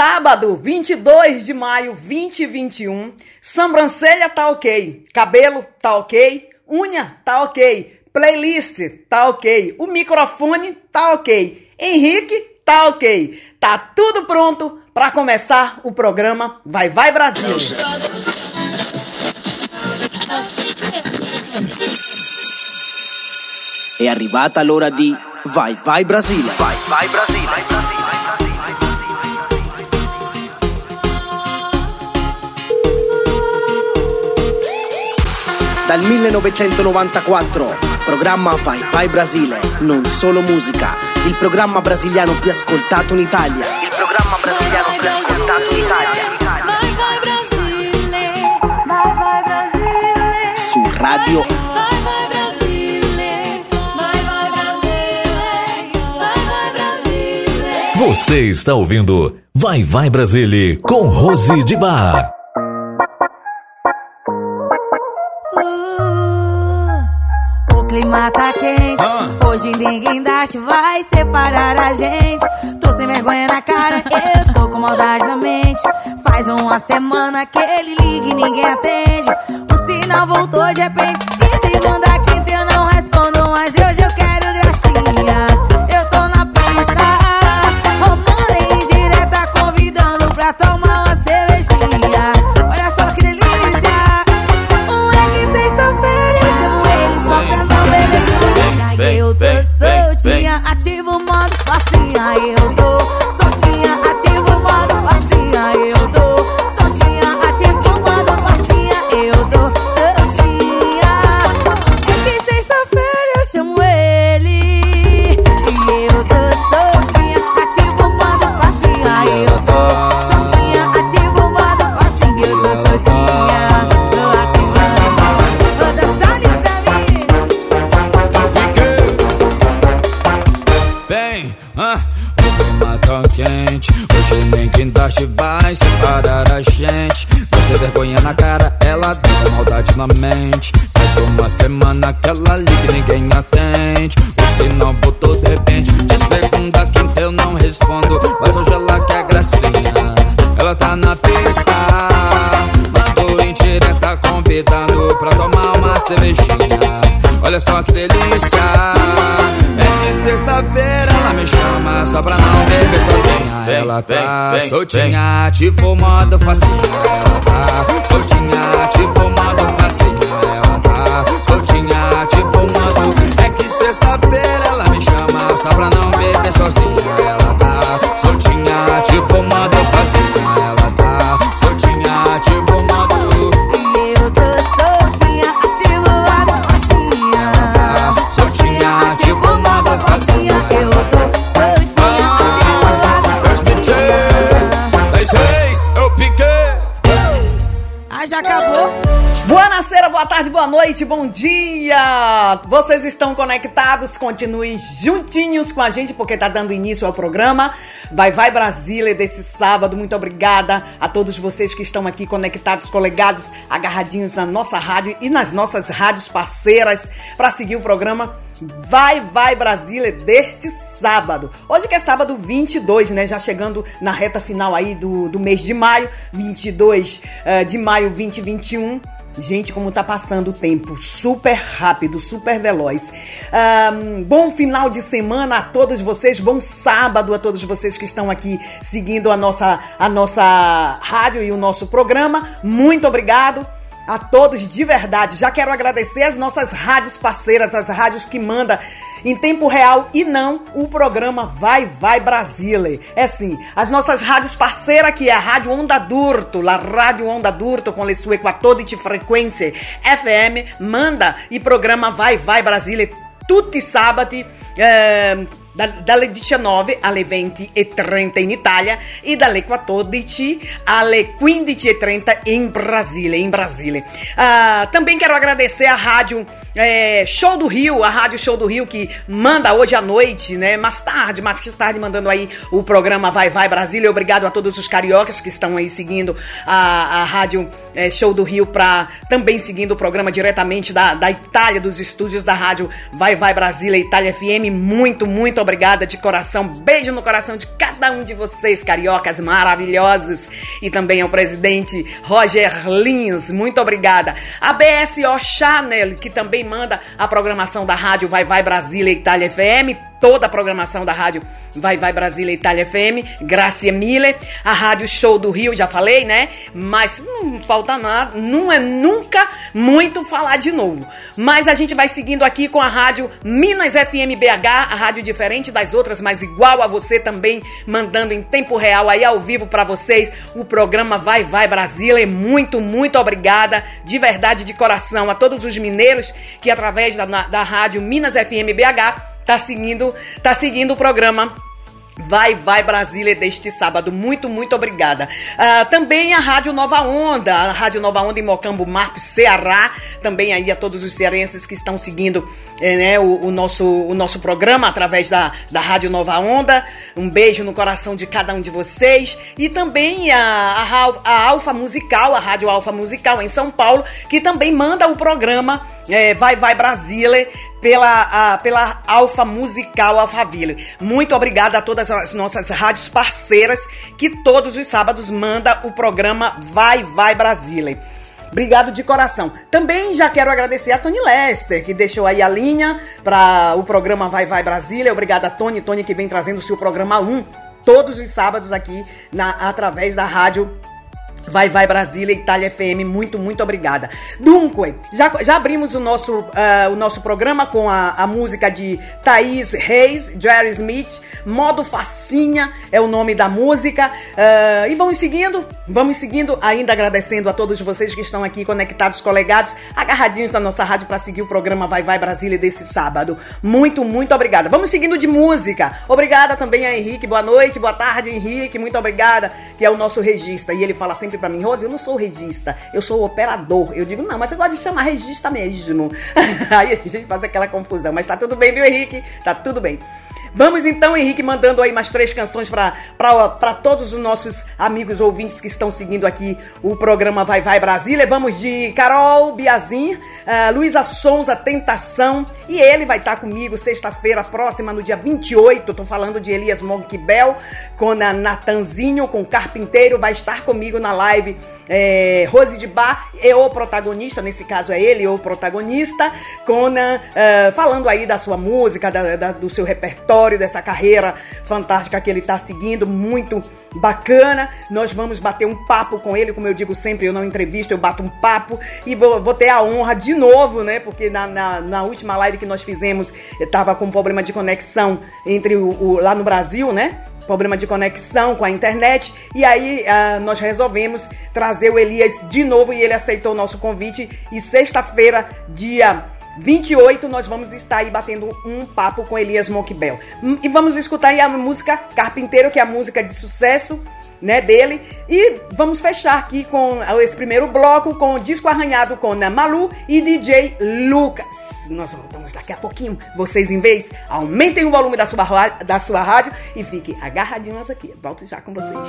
Sábado, 22 de maio 2021. Sobrancelha tá ok. Cabelo tá ok. Unha tá ok. Playlist tá ok. O microfone tá ok. Henrique tá ok. Tá tudo pronto para começar o programa Vai Vai Brasil. È arrivata l'ora di Vai Vai Brasile. Vai Vai Brasile. Vai, Brasile. Dal 1994, programma Vai Vai Brasile, non solo musica, il programma brasiliano più ascoltato in Italia. Il programma brasiliano più ascoltato in Italia. Vai Vai Brasile, Vai Vai Brasile. Su Radio Vai Vai Brasile, Vai Vai Brasile, Vai Vai Brasile. Você está ouvindo Vai Vai Brasile com Rose de Bar. Olha só que delícia. É que sexta-feira ela me chama só pra não beber sozinha. Ela tá soltinha, ativo modo facinha. Ela tá soltinha, ativo modo facinha. Ela tá soltinha, ativo modo. É que sexta-feira ela me chama só pra não beber sozinha. Ela tá soltinha, ativo modo facinha. Tarde, boa noite, bom dia! Vocês estão conectados? Continue juntinhos com a gente porque tá dando início ao programa Vai Vai Brasília desse sábado. Muito obrigada a todos vocês que estão aqui conectados, colegados, agarradinhos na nossa rádio e nas nossas rádios parceiras para seguir o programa Vai Vai Brasília deste sábado. Hoje que é sábado 22, né? Já chegando na reta final aí do, do mês de maio, 22 eh, de maio 2021. Gente, como tá passando o tempo, super rápido, super veloz. Ahn, bom final de semana a todos vocês, bom sábado a todos vocês que estão aqui seguindo a nossa, a nossa rádio e o nosso programa. Muito obrigado a todos de verdade. Já quero agradecer as nossas rádios parceiras, as rádios que mandam em tempo real e não o programa Vai Vai Brasile. É sim, as nossas rádios parceiras que é a Rádio Onda Durto, la Rádio Onda Durto com le sue 14 frequência FM, manda e programa Vai Vai Brasile tutti ehm, da- dalle 19 alle 20 e 30 in Italia e dalle 14 alle 15 e 30 in Brasile, em Brasília. Também quero agradecer a rádio eh, Show do Rio, a rádio Show do Rio que manda hoje à noite, né? Mais tarde, mais tarde mandando aí o programa Vai Vai Brasília. Obrigado a todos os cariocas que estão aí seguindo a, a rádio eh, Show do Rio para também seguindo o programa diretamente da, da Itália, dos estúdios da rádio Vai Vai Brasília Itália FM. Muito, muito obrigado obrigada de coração. Beijo no coração de cada um de vocês, cariocas maravilhosos. E também ao presidente Roger Lins, muito obrigada. A BSO Channel, que também manda a programação da rádio Vai Vai Brasília Itália FM toda a programação da rádio Vai Vai Brasília Itália FM, Gracia Miller, a Rádio Show do Rio, já falei, né? Mas não falta nada, não é nunca muito falar de novo. Mas a gente vai seguindo aqui com a Rádio Minas FM BH, a rádio diferente das outras, mas igual a você também, mandando em tempo real aí ao vivo para vocês o programa Vai Vai Brasília. Muito, muito obrigada, de verdade, de coração, a todos os mineiros que através da, da Rádio Minas FM BH tá seguindo, tá seguindo o programa Vai, vai Brasília deste sábado. Muito, muito obrigada. Uh, também a Rádio Nova Onda, a Rádio Nova Onda em Mocambo, Marcos, Ceará. Também aí a todos os cearenses que estão seguindo é, né, o, o, nosso, o nosso programa através da, da Rádio Nova Onda. Um beijo no coração de cada um de vocês. E também a, a, a Alfa Musical, a Rádio Alfa Musical em São Paulo, que também manda o programa é, Vai Vai Brasília pela, a, pela Alfa Musical Alphaville. Muito obrigada a todas as nossas rádios parceiras que todos os sábados manda o programa Vai Vai Brasília. Obrigado de coração. Também já quero agradecer a Tony Lester, que deixou aí a linha para o programa Vai Vai Brasília. Obrigada, Tony. Tony que vem trazendo o seu programa 1 todos os sábados aqui na, através da rádio Vai Vai Brasília, Itália FM, muito, muito obrigada. Dunque, já, já abrimos o nosso, uh, o nosso programa com a, a música de Thaís Reis, Jerry Smith, Modo Facinha é o nome da música. Uh, e vamos seguindo, vamos seguindo, ainda agradecendo a todos vocês que estão aqui conectados, colegados, agarradinhos na nossa rádio para seguir o programa Vai Vai Brasília desse sábado. Muito, muito obrigada. Vamos seguindo de música. Obrigada também a Henrique, boa noite, boa tarde, Henrique, muito obrigada, que é o nosso regista. E ele fala sempre para mim, Rose, eu não sou regista, eu sou operador. Eu digo, não, mas você gosta de chamar regista mesmo. Aí a gente faz aquela confusão, mas tá tudo bem, viu, Henrique? Tá tudo bem. Vamos então, Henrique, mandando aí mais três canções para todos os nossos amigos ouvintes que estão seguindo aqui o programa Vai Vai Brasília. Vamos de Carol Biazin, uh, Luísa Sonza, Tentação. E ele vai estar comigo sexta-feira próxima, no dia 28. Tô falando de Elias Monquibel, com a Natanzinho, com Carpinteiro. Vai estar comigo na live é, Rose de Bar é o protagonista, nesse caso é ele o protagonista, Conan, uh, falando aí da sua música, da, da, do seu repertório, dessa carreira fantástica que ele está seguindo, muito bacana. Nós vamos bater um papo com ele, como eu digo sempre, eu não entrevisto, eu bato um papo e vou, vou ter a honra de novo, né? Porque na, na, na última live que nós fizemos, estava com um problema de conexão entre o, o lá no Brasil, né? problema de conexão com a internet. E aí uh, nós resolvemos trazer o Elias de novo e ele aceitou o nosso convite. E sexta-feira, dia 28, nós vamos estar aí batendo um papo com Elias Monkbel. E vamos escutar aí a música Carpinteiro, que é a música de sucesso né, dele. E vamos fechar aqui com esse primeiro bloco com o disco arranhado com a Malu e DJ Lucas. Nós voltamos daqui a pouquinho. Vocês, em vez, aumentem o volume da sua, da sua rádio e fiquem agarradinhos aqui. Volto já com vocês.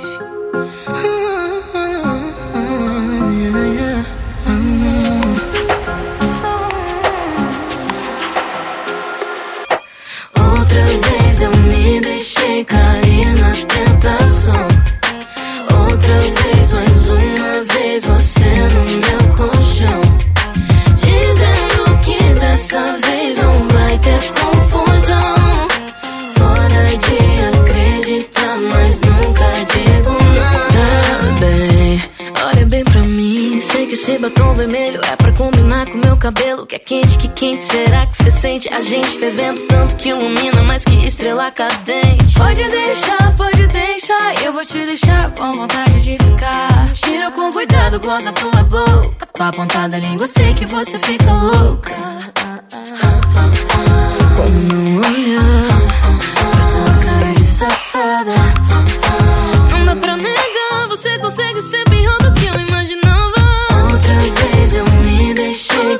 Deixei cair na tentação outra vez, mais uma vez você no meu colchão. Dizendo que dessa vez não vai ter confusão. Esse batom vermelho é pra combinar com meu cabelo. Que é quente, que quente será que você sente? A gente fervendo tanto que ilumina mais que estrela cadente. Pode deixar, pode deixar, eu vou te deixar com vontade de ficar. Tira com cuidado, gloss da tua boca. Com a pontada língua, sei que você fica louca. Como não olhar pra tua cara de safada? Não dá pra negar, você consegue ser pior do que eu imaginava.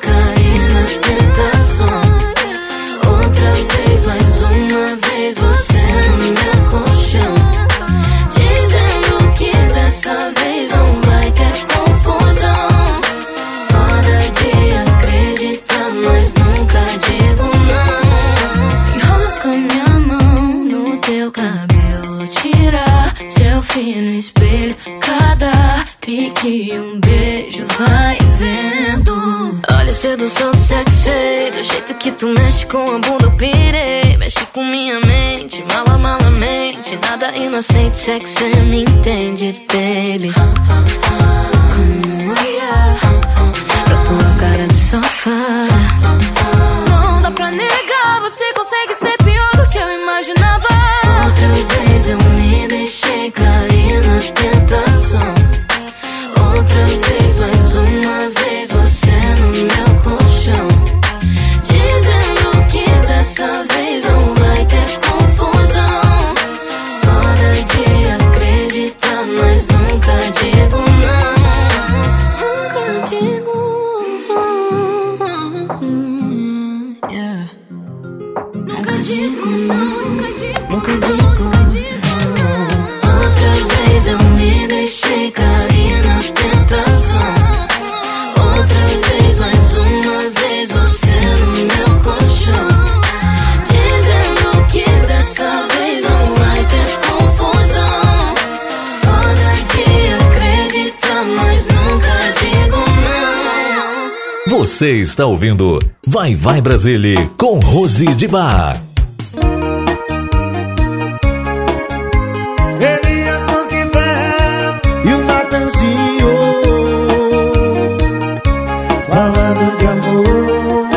Macarena, tentação. Outra vez, mais uma vez, você no meu colchão. Dizendo que dessa vez não vai ter confusão. Foda de acreditar, mas nunca digo não. Enrosca minha mão no teu cabelo, tirar selfie no espelho. Cada clique, um beijo, vai vendo. Olha, sedução sexy. Do jeito que tu mexe com a bunda, eu pirei. Mexe com minha mente, mala, malamente. Nada inocente, sexy, me entende, baby. Como ia pra tua cara de safada. Não dá pra negar, você consegue ser pior do que eu imaginava. Outra vez eu me deixei cair na está ouvindo Vai Vai Brasília com Rose de Bar. Elias Monkbell e o Natanzinho falando de amor.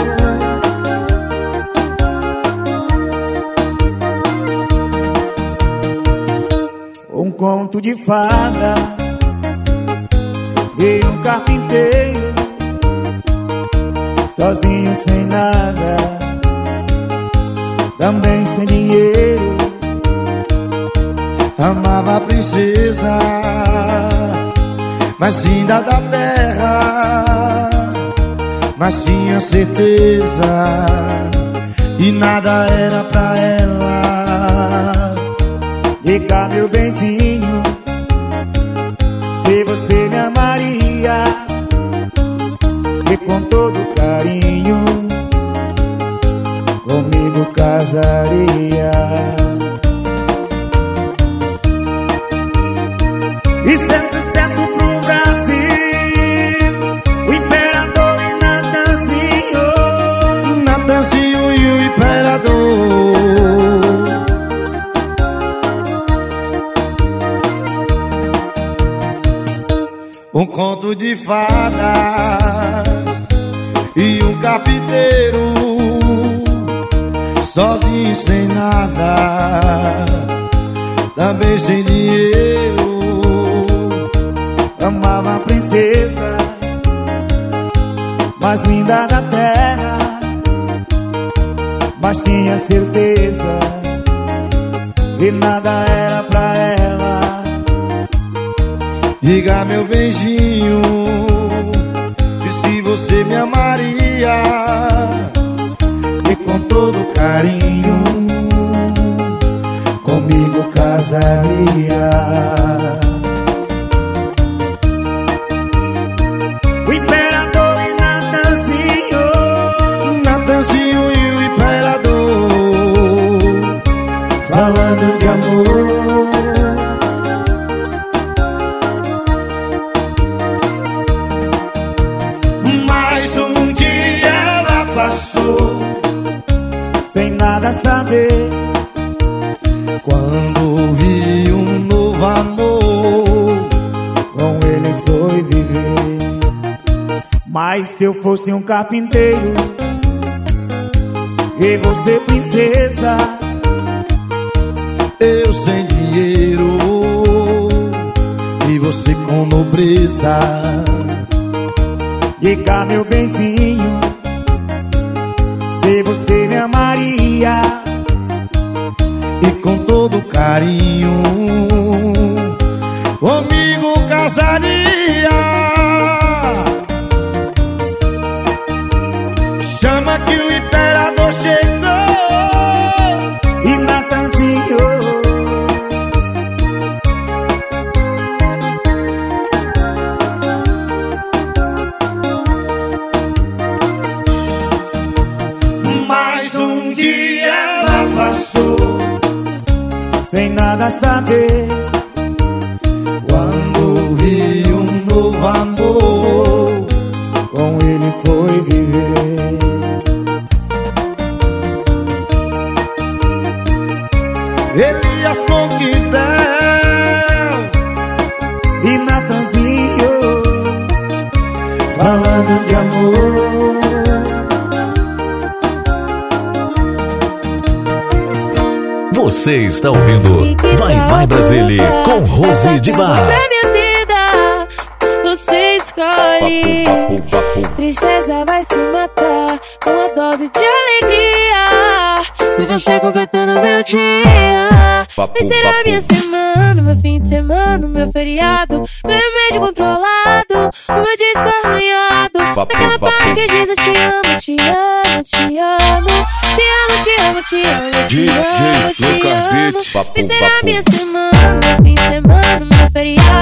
Um conto de fada da terra, mas tinha certeza que nada era pra ela. Mas tinha certeza que nada era pra ela. Diga meu beijinho, e se você me amaria, e com todo carinho, comigo casaria. Fosse um carpinteiro. E você princesa? Eu sem dinheiro. E você com nobreza. Diga meu benzinho Se você me amaria. E com todo carinho Comigo casaria Rose de Bar. Você escolhe. Tristeza vai se matar com a dose de alegria. E você completando meu dia. Vai ser a minha semana, meu fim de semana, meu feriado. Meu remédio controlado, o meu disco arranhado. Naquela parte que diz eu te amo, te amo, te amo. Te amo, te amo, te amo, te amo, te amo. Vai ser a minha semana, semana, meu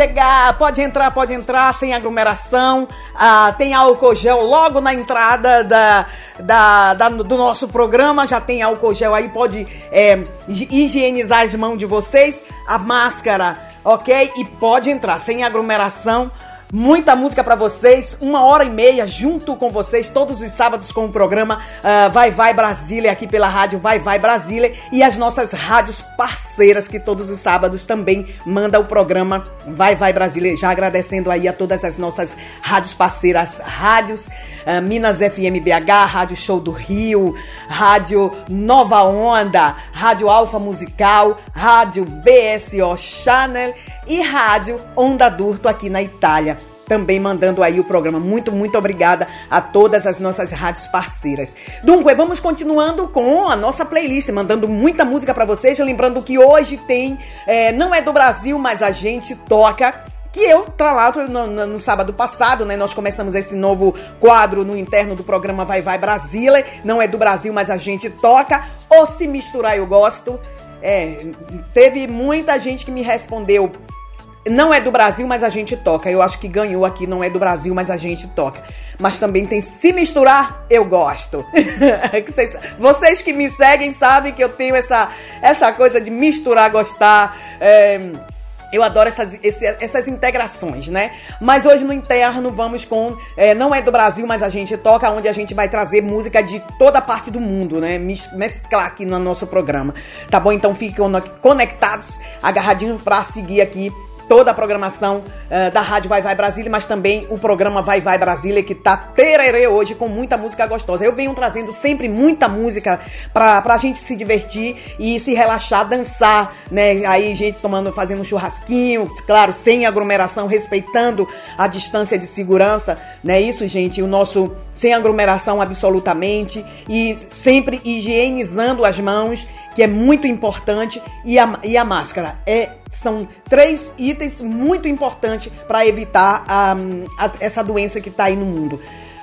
chegar, pode entrar, pode entrar, sem aglomeração. Ah, tem álcool gel logo na entrada da, da, da- do nosso programa. Já tem álcool gel aí, pode é, higienizar as mãos de vocês. A máscara, ok? E pode entrar, sem aglomeração. Muita música pra vocês, uma hora e meia junto com vocês, todos os sábados com o programa ah, Vai Vai Brasília, aqui pela rádio Vai Vai Brasília e as nossas rádios parceiras que todos os sábados também manda o programa Vai Vai Brasília. Já agradecendo aí a todas as nossas rádios parceiras, rádios ah, Minas FM BH, Rádio Show do Rio, Rádio Nova Onda, Rádio Alfa Musical, Rádio BSO Channel e Rádio Onda Durto aqui na Itália. Também mandando aí o programa. Muito, muito obrigada a todas as nossas rádios parceiras. Dunque, vamos continuando com a nossa playlist, mandando muita música para vocês. Lembrando que hoje tem, é, não é do Brasil, mas a gente toca que eu tralato no, no, no sábado passado, né? Nós começamos esse novo quadro no interno do programa Vai Vai Brasília. Não é do Brasil, mas a gente toca. Ou se misturar, eu gosto. É, teve muita gente que me respondeu. Não é do Brasil, mas a gente toca. Eu acho que ganhou aqui, não é do Brasil, mas a gente toca. Mas também tem se misturar, eu gosto. vocês, que me seguem sabem que eu tenho essa, essa coisa de misturar, gostar. É, eu adoro essas, esse, essas integrações, né? Mas hoje no interno vamos com. é, não é do Brasil, mas a gente toca, onde a gente vai trazer música de toda parte do mundo, né? Mes- Mesclar aqui no nosso programa. Tá bom? Então fiquem conectados, agarradinhos pra seguir aqui toda a programação eh, da Rádio Vai Vai Brasília, mas também o programa Vai Vai Brasília, que tá tererê hoje com muita música gostosa. Eu venho trazendo sempre muita música pra, pra gente se divertir e se relaxar, dançar, né? Aí, gente tomando, fazendo um churrasquinho, claro, sem aglomeração, respeitando a distância de segurança, né? Isso, gente, o nosso sem aglomeração absolutamente e sempre higienizando as mãos, que é muito importante, e a, e a máscara. É, são três itens muito importantes para evitar a, essa doença que está aí no mundo.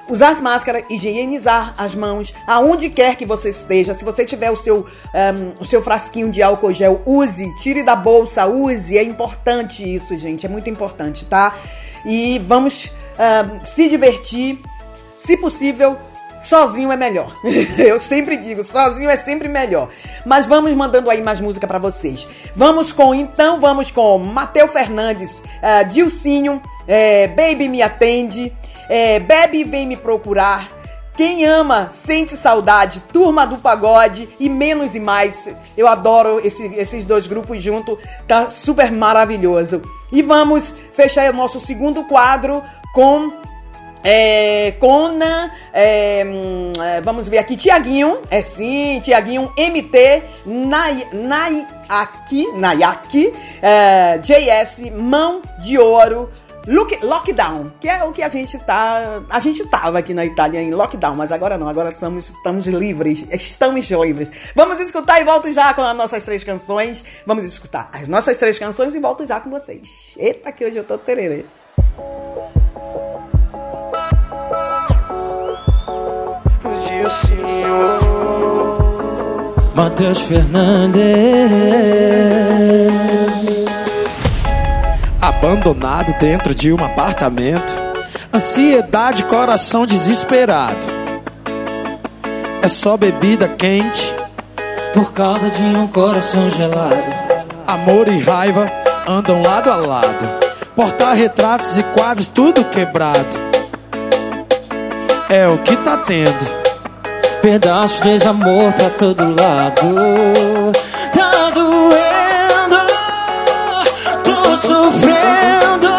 Usar as máscaras, higienizar as mãos, aonde quer que você esteja. Se você tiver o seu, ahm, o seu frasquinho de álcool gel, use, tire da bolsa, use. É importante isso, gente. É muito importante, tá? E vamos ahm, se divertir. Se possível, sozinho é melhor. Eu sempre digo, sozinho é sempre melhor. Mas vamos mandando aí mais música pra vocês. Vamos com, então, vamos com Matheus Fernandes, uh, Dilcinho, eh, Baby Me Atende, eh, Bebe Vem Me Procurar, Quem ama, sente saudade, Turma do Pagode e Menos e Mais. Eu adoro esse, esses dois grupos juntos, tá super maravilhoso. E vamos fechar o nosso segundo quadro com é, Conan, é, hum, é, vamos ver aqui, Tiaguinho, é sim, Tiaguinho, MT, Nay, Nayaki, Nayaki, é, JS, Mão de Ouro, Look, lockdown, que é o que a gente tá. A gente tava aqui na Itália em lockdown, mas agora não, agora estamos, estamos livres. Estamos livres. Vamos escutar e volto já com as nossas três canções. Vamos escutar as nossas três canções e volto já com vocês. Eita, que hoje eu tô tererê. Matheus Fernandes. Abandonado dentro de um apartamento. Ansiedade, coração desesperado. É só bebida quente. Por causa de um coração gelado. Amor e raiva andam lado a lado. Porta-retratos e quadros tudo quebrado. É o que tá tendo Pedaço de desamor pra todo lado. Tá doendo Tô sofrendo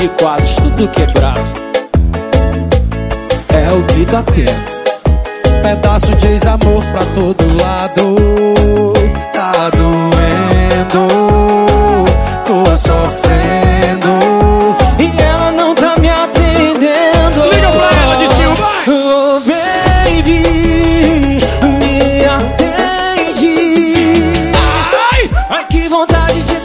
Porta-retratos e quadros, tudo quebrado. É o que tá tendo. Pedaço de ex-amor pra todo lado. Tá doendo. Tô sofrendo. E ela não tá me atendendo. Liga pra ela de Silva. Oh baby Me atende. Ai, ai que vontade de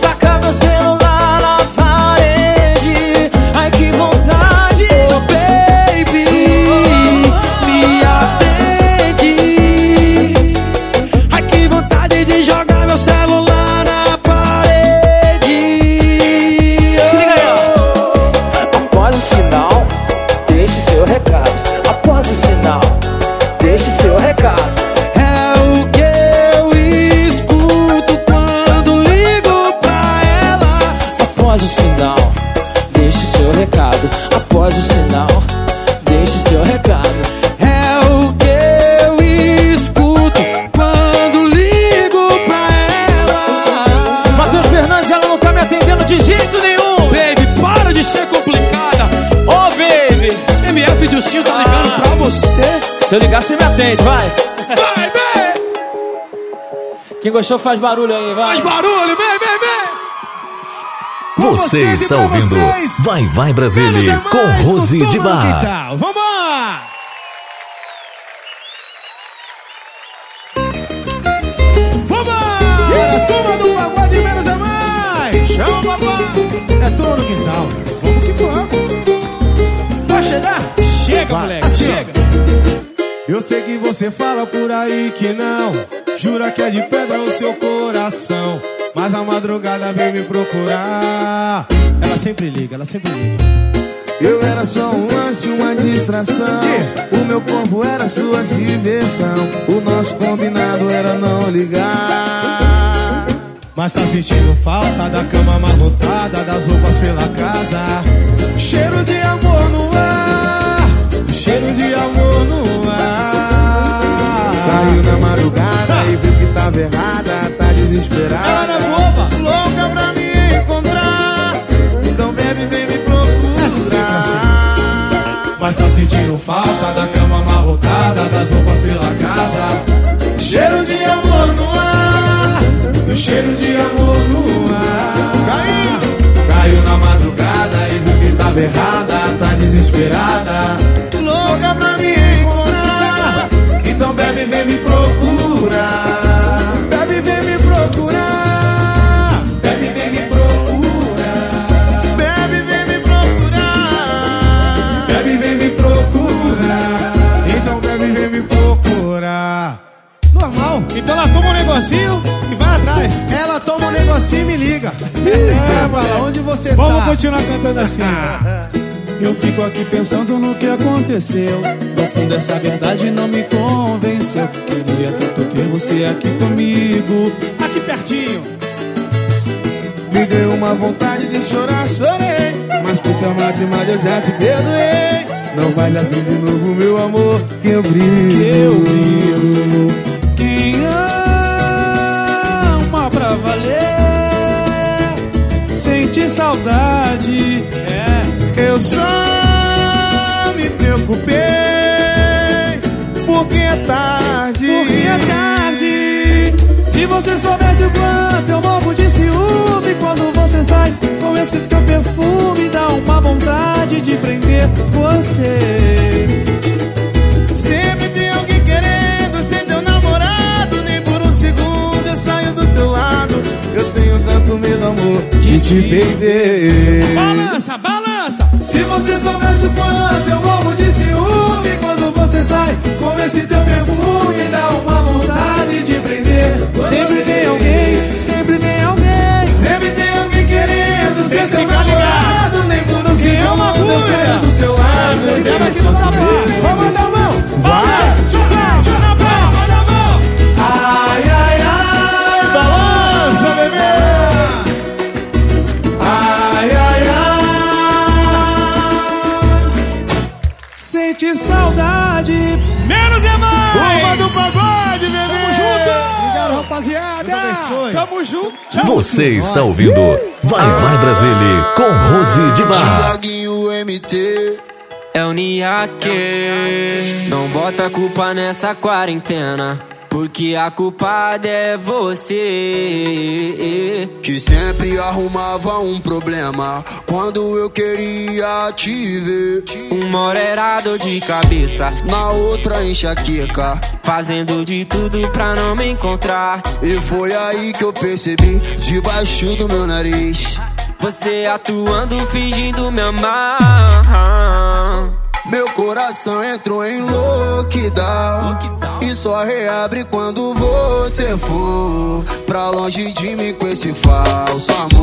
Se eu ligar, você me atende, vai. Vai, baby. Quem gostou faz barulho aí, vai. Faz barulho, vem, vem, vem. Você está ouvindo Vai Vai Brasília com Rose de Bar. Vamos lá! Vamos! É turma do pagode menos é mais! Chama papai! É no quintal. Vamos que vamos! Vai chegar? Chega, moleque, assim, ó. chega! Eu sei que você fala por aí que não. Jura que é de pedra o seu coração. Mas a madrugada vem me procurar. Ela sempre liga, ela sempre liga. Eu era só um lance, uma distração. O meu corpo era sua diversão. O nosso combinado era não ligar. Mas tá sentindo falta da cama amarrotada, das roupas pela casa. Cheiro de amor no ar, cheiro de amor no ar. Caiu na madrugada e viu que tava errada, tá desesperada. Ela era boba, louca pra me encontrar. Então bebe, vem me procurar. Mas tá sentindo falta da cama amarrotada, das roupas pela casa. Cheiro de amor no ar, do cheiro de amor no ar. Caiu, caiu na madrugada e viu que tava errada, tá desesperada. Vem me procurar. Bebe, vem me procurar. Bebe, vem me procurar. Bebe, vem me procurar. Bebe, vem me procurar. Então bebe, vem me procurar. Normal. Então ela toma um negocinho e vai atrás. Ela toma um negocinho e me liga. É, bala, onde você Vamos tá? continuar cantando assim. Eu fico aqui pensando no que aconteceu. No fundo, essa verdade não me convenceu. Queria tanto ter você aqui comigo. Aqui pertinho. Me deu uma vontade de chorar, chorei. Mas por te amar demais eu já te perdoei. Não vale assim de novo, meu amor, que eu brilho. Que eu brilho. Quem ama pra valer sente saudade. É. Eu só me preocupei porque é tarde. Porque é tarde. Se você soubesse o quanto eu morro de ciúme quando você sai com esse teu perfume, dá uma vontade de prender você. Sempre tem alguém querendo ser teu namorado. Nem por um segundo eu saio do teu lado. Eu tenho tanto medo, amor, de te perder. Balança, balança. Se você soubesse o quanto eu morro de sai com esse teu perfume, dá uma vontade de prender. Sempre tem alguém, sempre tem alguém. Sempre tem alguém querendo ser Tem que teu ficar namorado. Nem por um ama, segundo eu saio do seu lado. Eu aqui no trabalho. Vamos dar a rapaziada! Deus abençoe. Tamo junto. Você está ouvindo Vai Vai Brasília com Rose de Bar. MT. É o Niaque. Não bota a culpa nessa quarentena. Porque a culpada é você. Que sempre arrumava um problema quando eu queria te ver. Uma hora era dor de cabeça. Na outra enxaqueca. Fazendo de tudo pra não me encontrar. E foi aí que eu percebi, debaixo do meu nariz. Você atuando, fingindo me amar. Meu coração entrou em lockdown. E só reabre quando você for. Pra longe de mim com esse falso amor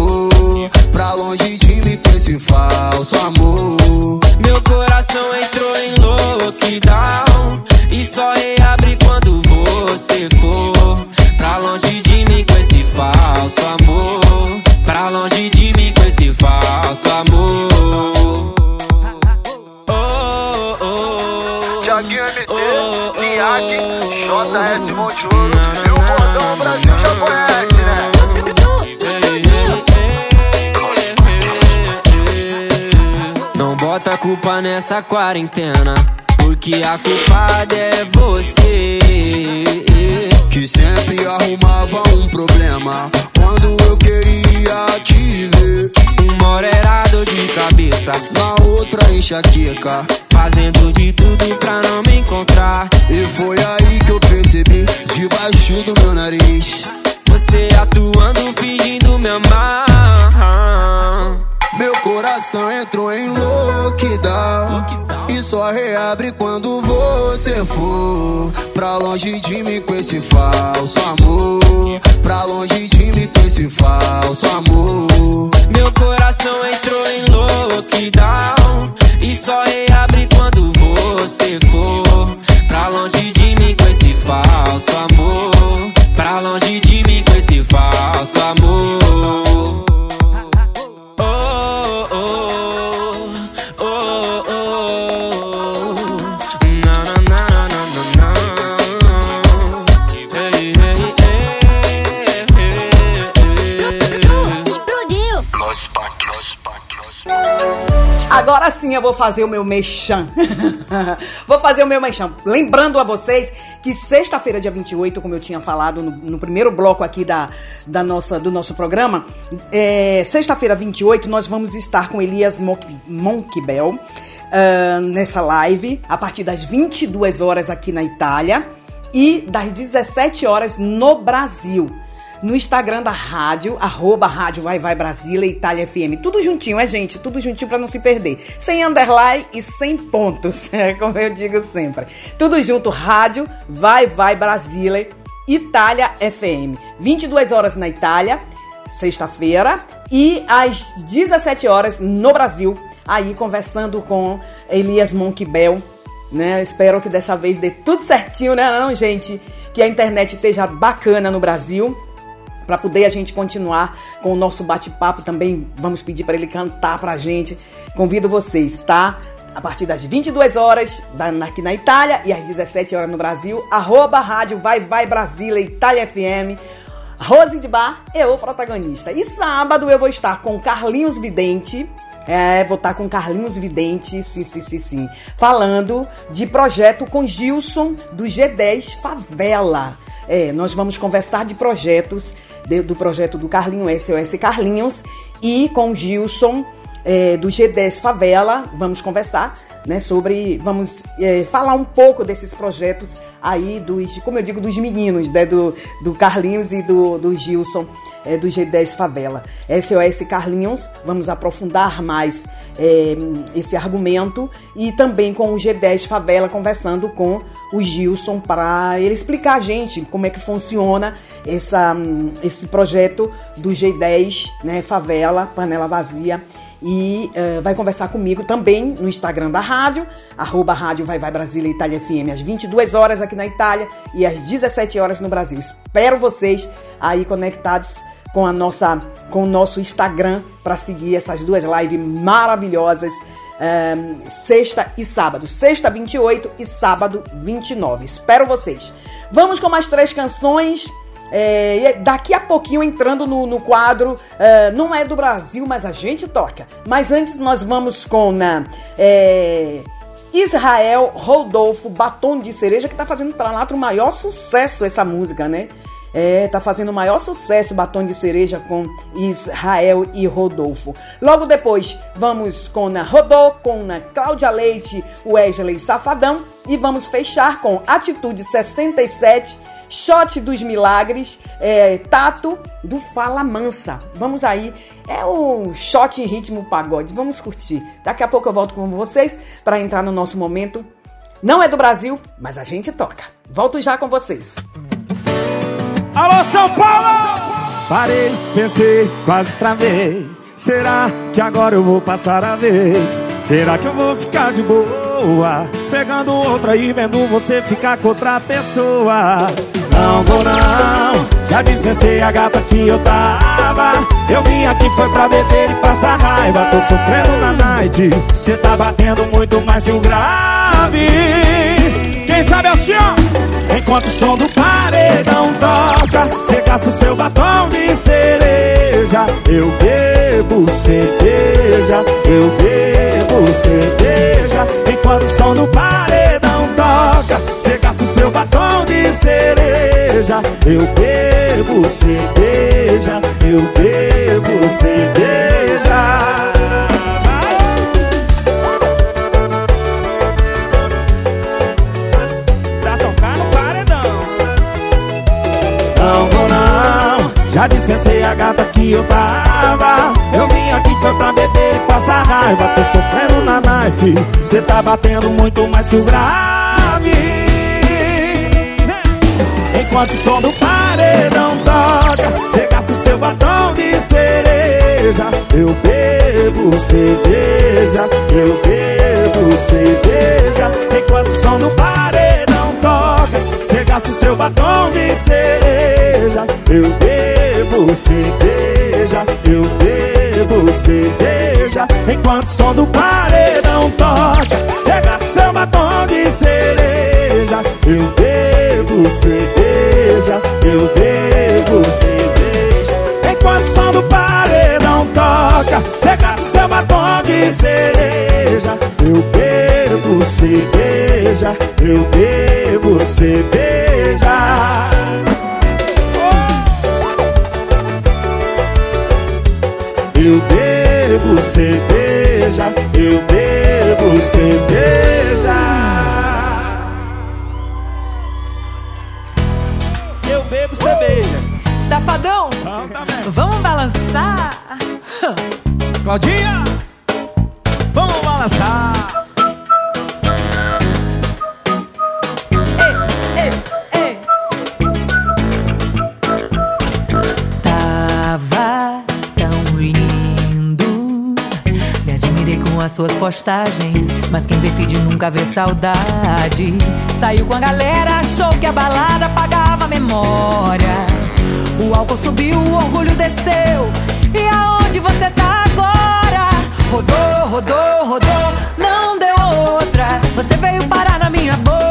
nessa quarentena. Porque a culpada é você. Que sempre arrumava um problema Quando eu queria te ver Uma hora era dor de cabeça. Na outra enxaqueca Fazendo de tudo pra não me encontrar. E foi aí que eu percebi Debaixo do meu nariz Você atuando, fingindo me amar. Meu coração entrou em lockdown E só reabre quando você for Pra longe de mim com esse falso amor Pra longe de mim com esse falso amor Meu coração entrou em lockdown. E só reabre quando você for. Pra longe de mim com esse falso amor. Pra longe de mim com esse falso amor. Sim eu vou fazer o meu mexão. vou fazer o meu mexão. Lembrando a vocês que sexta-feira, dia 28, como eu tinha falado no, no primeiro bloco aqui da, da nossa, do nosso programa, é, sexta-feira, 28, nós vamos estar com Elias Monkbel uh, nessa live, a partir das 22 horas aqui na Itália e das 17 horas no Brasil no Instagram da rádio, arroba rádio Vai Vai Brasília, Itália FM. Tudo juntinho, é gente? Tudo juntinho para não se perder. Sem underline e sem pontos, é como eu digo sempre. Tudo junto, rádio Vai Vai Brasília, Itália FM. 22 horas na Itália, sexta-feira, e às 17 horas no Brasil, aí conversando com Elias Monkbel, né? Espero que dessa vez dê tudo certinho, né? Não, gente? Que a internet esteja bacana no Brasil para poder a gente continuar com o nosso bate-papo também. Vamos pedir para ele cantar para a gente. Convido vocês, tá? A partir das 22 horas aqui na Itália e às 17 horas no Brasil. Arroba rádio Vai Vai Brasília, Itália FM. Rose de Bar é o protagonista. E sábado eu vou estar com Carlinhos Vidente. É, vou estar com Carlinhos Vidente, sim, sim, sim, sim. Falando de projeto com Gilson do G10 Favela. É, nós vamos conversar de projetos, de, do projeto do Carlinhos SOS Carlinhos e com Gilson é, do G10 Favela. Vamos conversar né, sobre. Vamos é, falar um pouco desses projetos aí, dos, como eu digo, dos meninos, né, do, do Carlinhos e do, do Gilson é, do G10 Favela. SOS Carlinhos, vamos aprofundar mais é, esse argumento e também com o G10 Favela conversando com o Gilson para ele explicar a gente como é que funciona essa, esse projeto do G10 né, Favela, Panela Vazia e uh, vai conversar comigo também no Instagram da rádio, arroba rádio Vai Vai Brasília Itália FM, às 22 horas aqui na Itália e às 17 horas no Brasil. Espero vocês aí conectados com a nossa com o nosso Instagram para seguir essas duas lives maravilhosas. Um, eh, sexta e sábado. Sexta 28 e sábado 29. Espero vocês. Vamos com mais três canções. É, daqui a pouquinho entrando no, no quadro, é, não é do Brasil, mas a gente toca. Mas antes nós vamos com né, é, Israel Rodolfo Batom de Cereja, que tá fazendo para lá o maior sucesso essa música, né? É, tá fazendo o maior sucesso Batom de Cereja com Israel e Rodolfo. Logo depois, vamos com a Rodô, com a Cláudia Leite, Wesley Safadão e vamos fechar com Atitude 67 Shot dos Milagres, é, Tato do Fala Mansa. Vamos aí, é o shot em ritmo pagode. Vamos curtir. Daqui a pouco eu volto com vocês para entrar no nosso momento. Não é do Brasil, mas a gente toca. Volto já com vocês. Alô, São Paulo! Parei, pensei, quase travei. Será que agora eu vou passar a vez? Será que eu vou ficar de boa? Pegando outra e vendo você ficar com outra pessoa. Não vou não Já dispensei a gata que eu tava. Eu vim aqui foi pra beber e passar raiva. Tô sofrendo na night Cê tá batendo muito mais que o grave. Quem sabe assim ó Enquanto o som do paredão toca Cê gasta o seu batom de cereja. Eu bebo cerveja Eu bebo cerveja Enquanto o som do paredão toca Cê gasta o seu batom de cereja eu bebo cerveja, eu bebo cerveja. Pra tocar no paredão. Não vou não, já dispensei a gata que eu tava. Eu vim aqui foi pra beber passar raiva, tô sofrendo na night. Cê tá batendo muito mais que o grave. Enquanto o som do paredão toca Cê gasta o seu batom de cereja Eu bebo cerveja Eu bebo cerveja Enquanto o som do paredão toca Cê gasta o seu batom de cereja Eu bebo cerveja Eu bebo bebo cerveja Enquanto o som do paredão toca. Cega seu batom de cereja Eu bebo cerveja Eu bebo cerveja Enquanto o som do paredão toca Cega seu batom de cereja Eu bebo cerveja Eu bebo cerveja Eu bebo cerveja, eu bebo cerveja. Eu bebo cerveja. Safadão, tá vamos balançar. Claudinha! Postagens. Mas quem vê feed nunca vê saudade. Saiu com a galera, achou que a balada apagava a memória. O álcool subiu, o orgulho desceu. E aonde você tá agora? Rodou, rodou, rodou, não deu outra. Você veio parar na minha boca.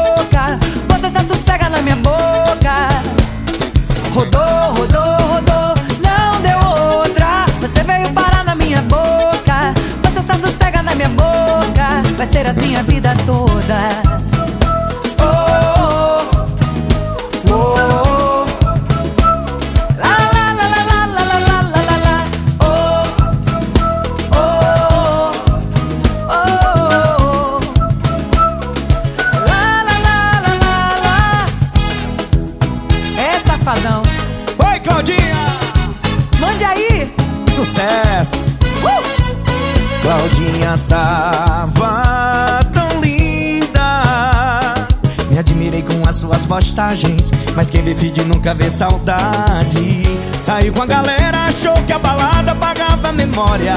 Feed nunca vê saudade. Saiu com a galera, achou que a balada apagava a memória.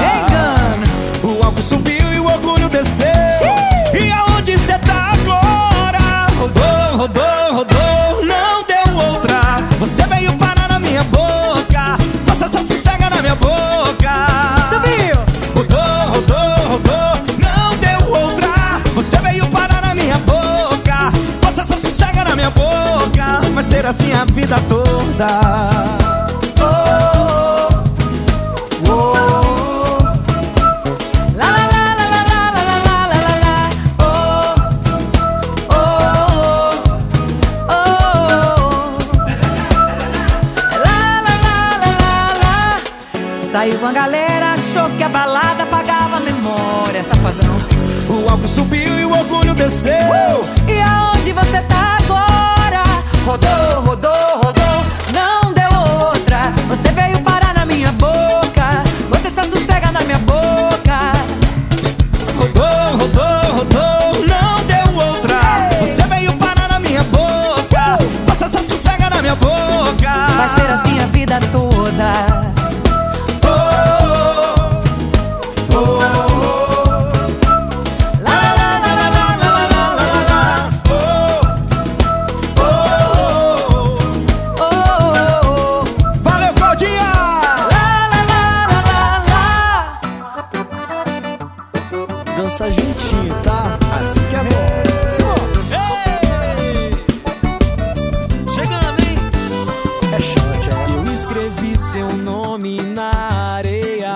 O álcool subiu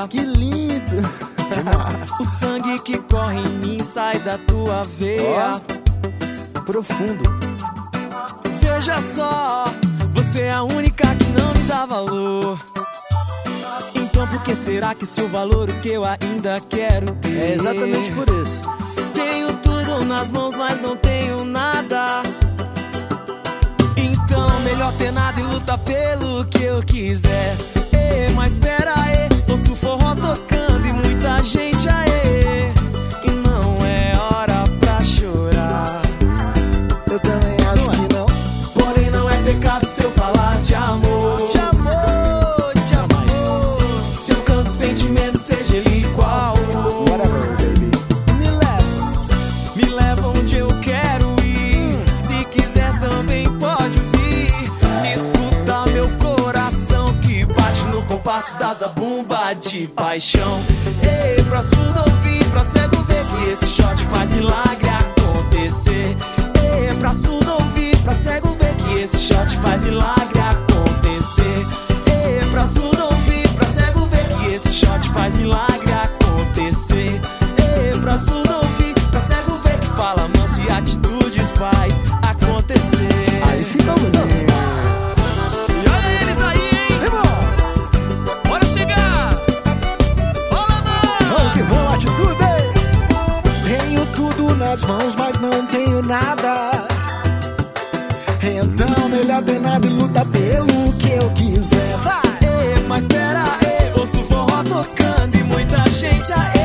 Que lindo. O sangue que corre em mim sai da tua veia. Profundo. Veja só, você é a única que não me dá valor. Então por que será que seu valor o que eu ainda quero ter? É exatamente por isso. Tenho tudo nas mãos, mas não tenho nada. Então melhor ter nada e lutar pelo que eu quiser. Mas pera aí, ouço forró tocando e muita gente aê. E não é hora pra chorar. Eu também acho que não. Porém não é pecado se eu falar de amor, da zabumba de paixão. Ei, pra surdo ouvir, pra cego ver que esse shot faz milagre acontecer. Ei, pra surdo ouvir, pra cego ver que esse shot faz milagre acontecer. Ei, pra surdo ouvir, pra cego ver que esse shot faz milagre nada. Então melhor ter nada e luta pelo que eu quiser. Vai. Ei, mas pera, ei, ouço forró tocando e muita gente aí.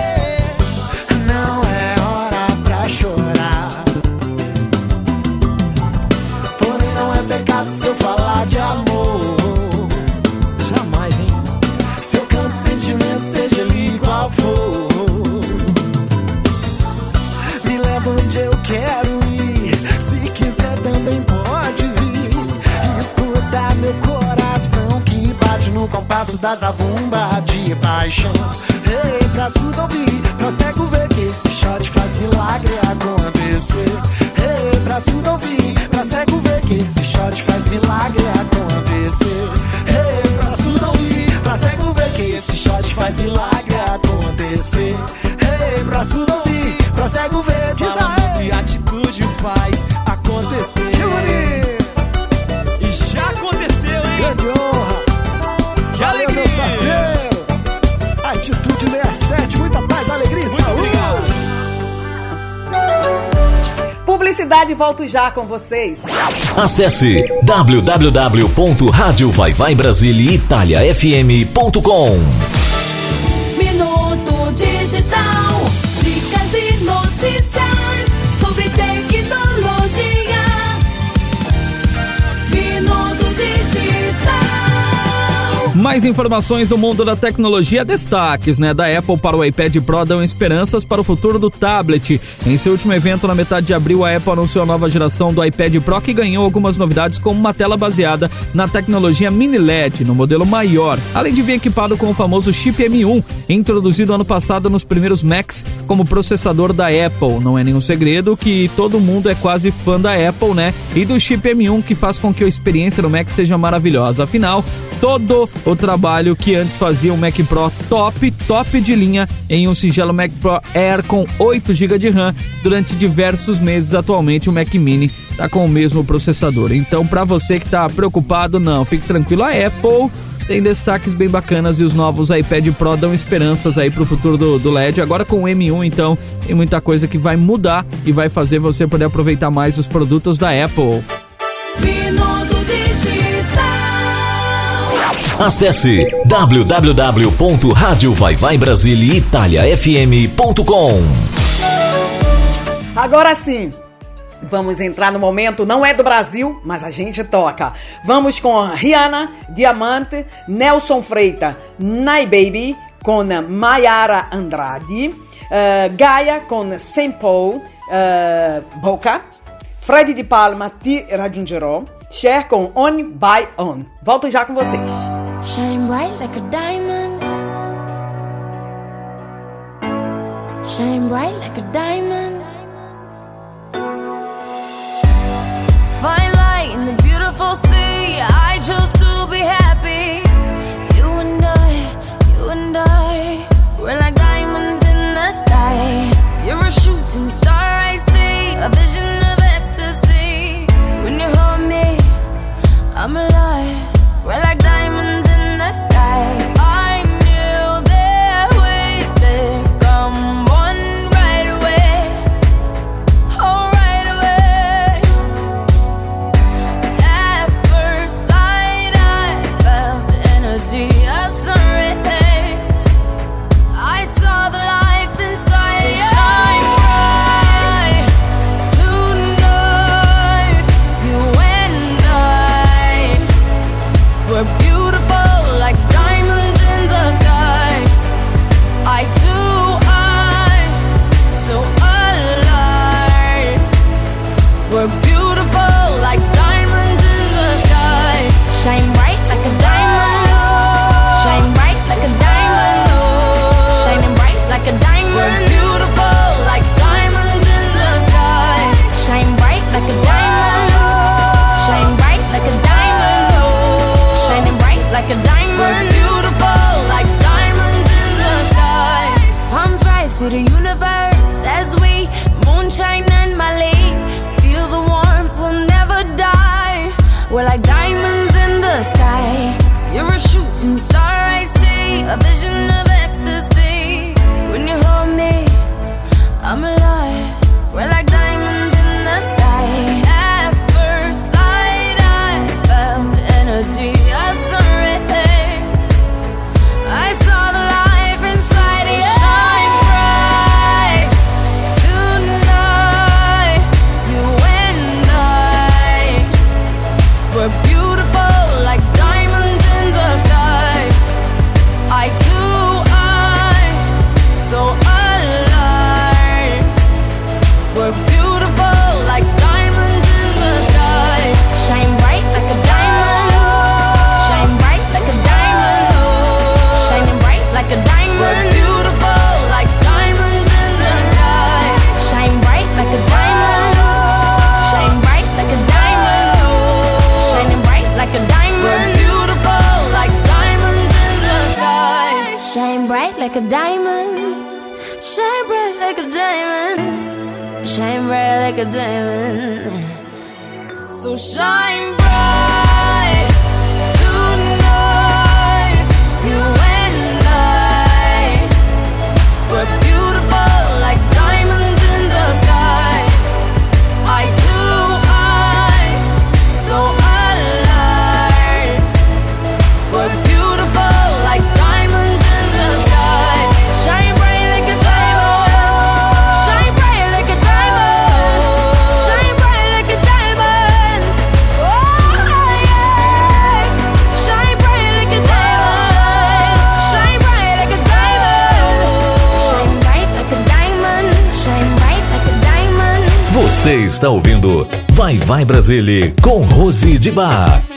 Compasso das zabumba de paixão. Ei, ouvir, pra cego ver que esse shot faz milagre acontecer. Ei, ouvir, pra cego ver que esse shot faz milagre acontecer. Ei, ouvir, pra cego ver que esse shot faz milagre acontecer. Ei, pra pra cego ver, diz Falamos Publicidade, volto já com vocês. Acesse www.radiovaivaibrasiliitaliafm.com Mais informações do mundo da tecnologia, destaques, né? Da Apple para o iPad Pro dão esperanças para o futuro do tablet. Em seu último evento, na metade de abril, a Apple anunciou a nova geração do iPad Pro que ganhou algumas novidades, como uma tela baseada na tecnologia mini LED, no modelo maior, além de vir equipado com o famoso chip M1, introduzido ano passado nos primeiros Macs como processador da Apple. Não é nenhum segredo que todo mundo é quase fã da Apple, né? E do chip M1 que faz com que a experiência no Mac seja maravilhosa. Afinal, todo o trabalho que antes fazia o Mac Pro top, top de linha em um singelo Mac Pro Air com 8 GB de RAM durante diversos meses. Atualmente o Mac Mini está com o mesmo processador. Então, para você que está preocupado, não, fique tranquilo, a Apple tem destaques bem bacanas e os novos iPad Pro dão esperanças aí pro futuro do, do LED. Agora com o M1, então, tem muita coisa que vai mudar e vai fazer você poder aproveitar mais os produtos da Apple. Acesse www.radiovaivaibrasiliitaliafm.com Agora sim, vamos entrar no momento, não é do Brasil, mas a gente toca. Vamos com Rihanna, Diamante, Nelson Freita, Nai Baby, com Mayara Andrade, eh, Gaia com Sample, eh, Boca, Fred de Palma, Ti raggiungerò, Cher com On by On. Volto já com vocês. Shine bright like a diamond. Shine bright like a diamond. Fine light in the beautiful sea. I chose to be happy. You and I, you and I, we're like diamonds in the sky. You're a shooting star, I see, a vision of ecstasy. When you hold me, I'm alive. Está ouvindo Vai Vai Brasília com Rose de Bar.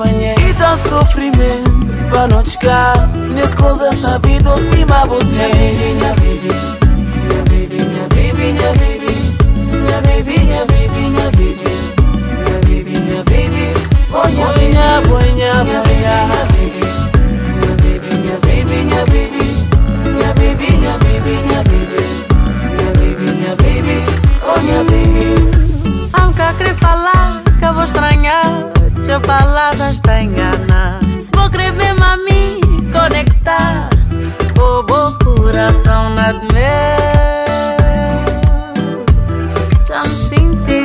e dal sofrimento Panochka, ne scusa sabidos mi ma botte Nya baby, nya baby, nya baby, nya baby Nya baby, nya baby, nya baby Nya baby, nya baby Oh nya baby, nya baby, nya baby, nya baby Nya baby, nya baby, nya baby Nya baby, nya baby, nya baby Nya baby, nya baby Oh nya baby Anca cre falar, que vou estranhar Te falar engana. Vou a mim, conectar. O bom coração na de meu. Já me senti,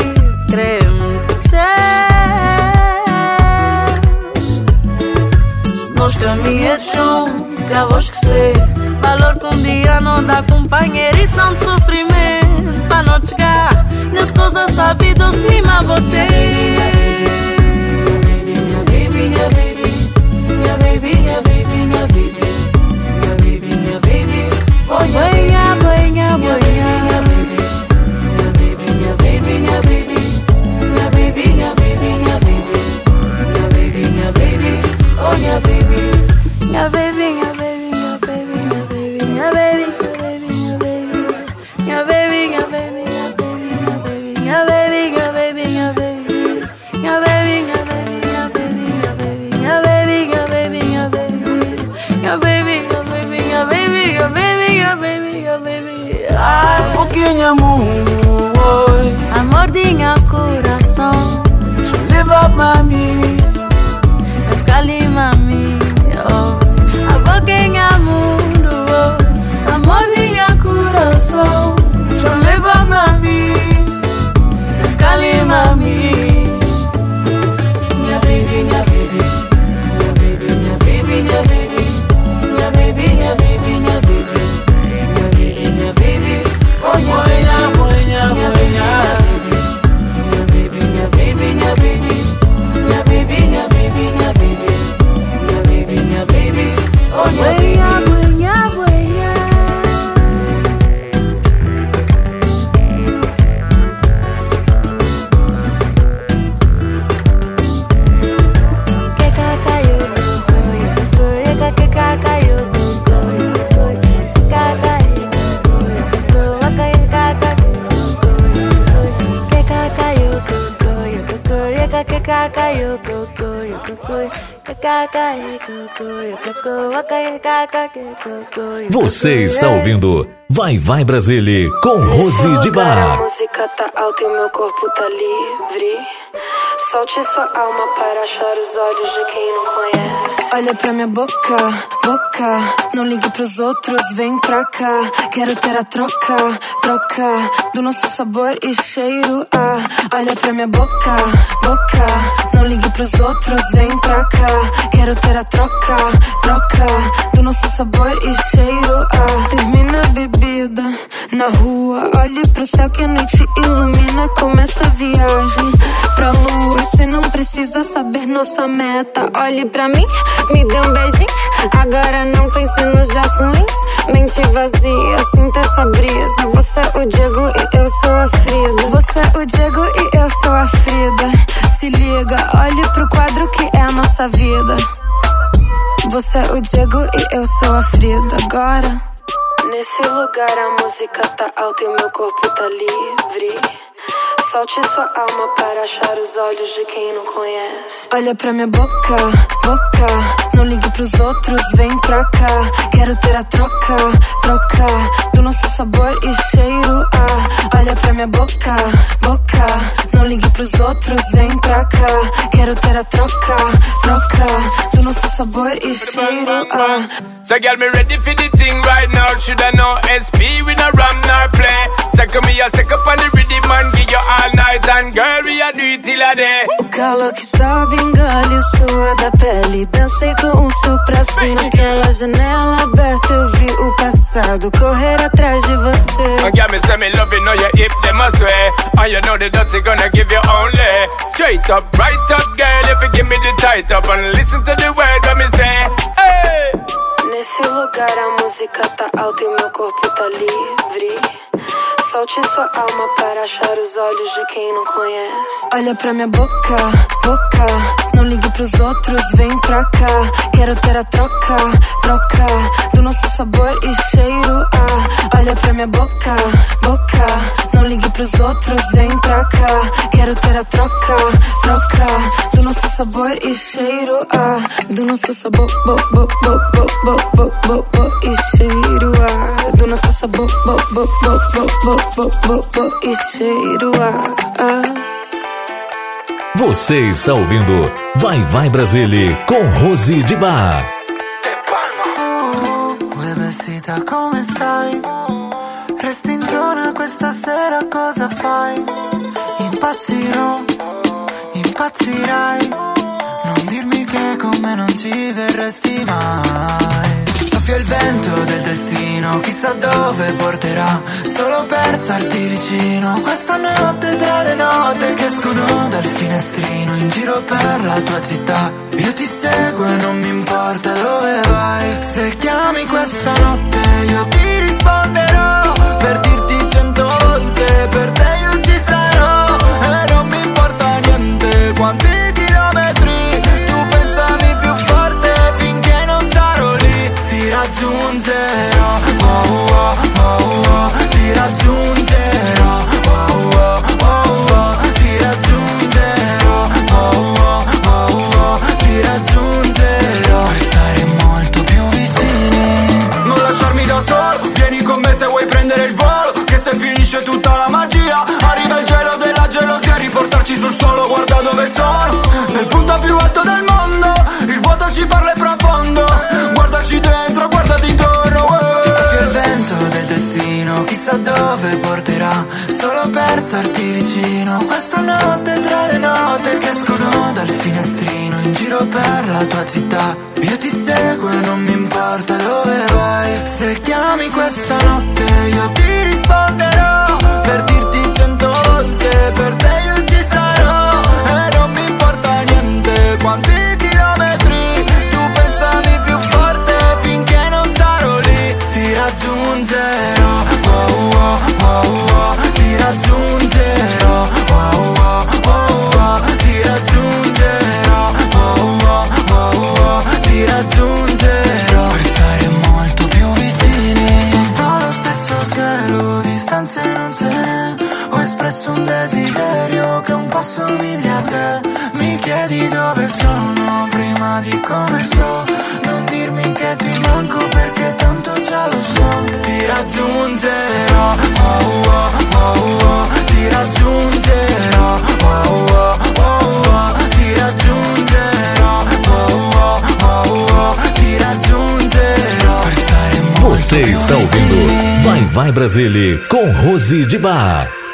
Se nós caminhamos juntos, acabou esquecer. Valor que um dia não dá companheiro e tanto sofrimento para não chegar. Nas coisas sabidas que me botei. Você está ouvindo Vai Vai Brasília com Rose de A Bar. música tá alta e o meu corpo tá livre. Solte sua alma para achar os olhos de quem não conhece. Olha pra minha boca, boca. Não ligue pros outros, vem pra cá. Quero ter a troca, troca. Do nosso sabor e cheiro. Ah, olha pra minha boca, boca. Não ligue pros outros, vem pra cá. Quero ter a troca, troca. Do nosso sabor e cheiro. Ah, termina a bebida na rua. Olhe pro céu que a noite ilumina. Começa a viagem pra lua. Você não precisa saber nossa meta. Olhe pra mim, me dê um beijinho. Agora não pense nos dias. Mente vazia, sinta essa brisa. Você é o Diego e eu sou a Frida. Você é o Diego e eu sou a Frida. Se liga, olhe pro quadro que é a nossa vida. Você é o Diego e eu sou a Frida. Agora. Nesse lugar a música tá alta e o meu corpo tá livre. Solte sua alma para achar os olhos de quem não conhece. Olha pra minha boca, boca. Não ligue pros outros, vem pra cá. Quero ter a troca, troca. Do nosso sabor e cheiro. Ah, olha pra minha boca, boca. Não ligue pros outros, vem pra cá. Quero ter a troca, troca. Do nosso sabor e cheiro. Ah. So girl, me ready for the thing right now. Should I know SP with a ram nor play? Second me, I'll take up on the rhythm and give you all night. And girl, we a do it till a day. O calor que sobe, engole o suor da pele. Dancei com o sul pra cima. Naquela janela aberta eu vi o passado correr atrás de você. And girl, me say me love you, know your hip, them a sway. And you know the dirty gonna give you only. Straight up, right up, girl, if you give me the tight up. And listen to the word when me say, hey. Nesse lugar a música tá alta e meu corpo tá livre. Solte sua alma para achar os olhos de quem não conhece. Olha pra minha boca, boca. Ligue pros outros, vem pra cá. Quero ter a troca, troca. Do nosso sabor e cheiro. Ah, olha pra minha boca, boca. Não ligue pros outros, vem pra cá. Quero ter a troca, troca. Do nosso sabor e cheiro. Ah, do nosso sabor, bo, bo, bo, bo, bo, bo, bo, bo, e cheiro. Ah, do nosso sabor, bo, bo, bo, bo, bo, bo, bo, bo, e cheiro. Ah, ah. Você está ouvindo Vai Vai Brasília com Rose de Bar. Bebesita come stai? Resti in zona questa sera cosa fai? Impazzirò, impazzirai Non dirmi che con me non ci verresti mai Soffia il vento del destino, chissà dove porterà Solo per starti vicino. Questa notte tra le note che escono dal finestrino In giro per la tua città. Io ti seguo e non mi importa dove vai. Se chiami questa notte io ti risponderò Per dirti cento volte per te finisce tutta la magia. Arriva il gelo della gelosia Riportarci sul suolo guarda dove sono. Nel punto più alto del mondo Il vuoto ci parla e profondo. Guardaci dentro, guardati intorno Soffia il vento del destino Chissà dove porterà. Solo per starti vicino Questa notte tra le note Che escono dal finestrino In giro per la tua città. Io ti seguo e non mi importa dove vai. Se chiami questa notte está ouvindo Vai Vai Brasília com Rose de Bar.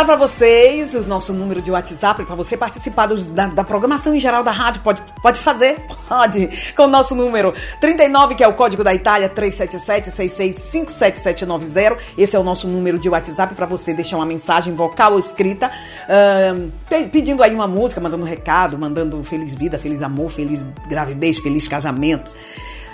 Lembrar para vocês o nosso número de WhatsApp para você participar dos- da, da programação em geral da rádio. Pode, pode fazer? Pode. Com o nosso número 39, que é o código da Itália, 377-6657-790. Esse é o nosso número de WhatsApp para você deixar uma mensagem vocal ou escrita, pe- pedindo aí uma música, mandando um recado, mandando feliz vida, feliz amor, feliz gravidez, feliz casamento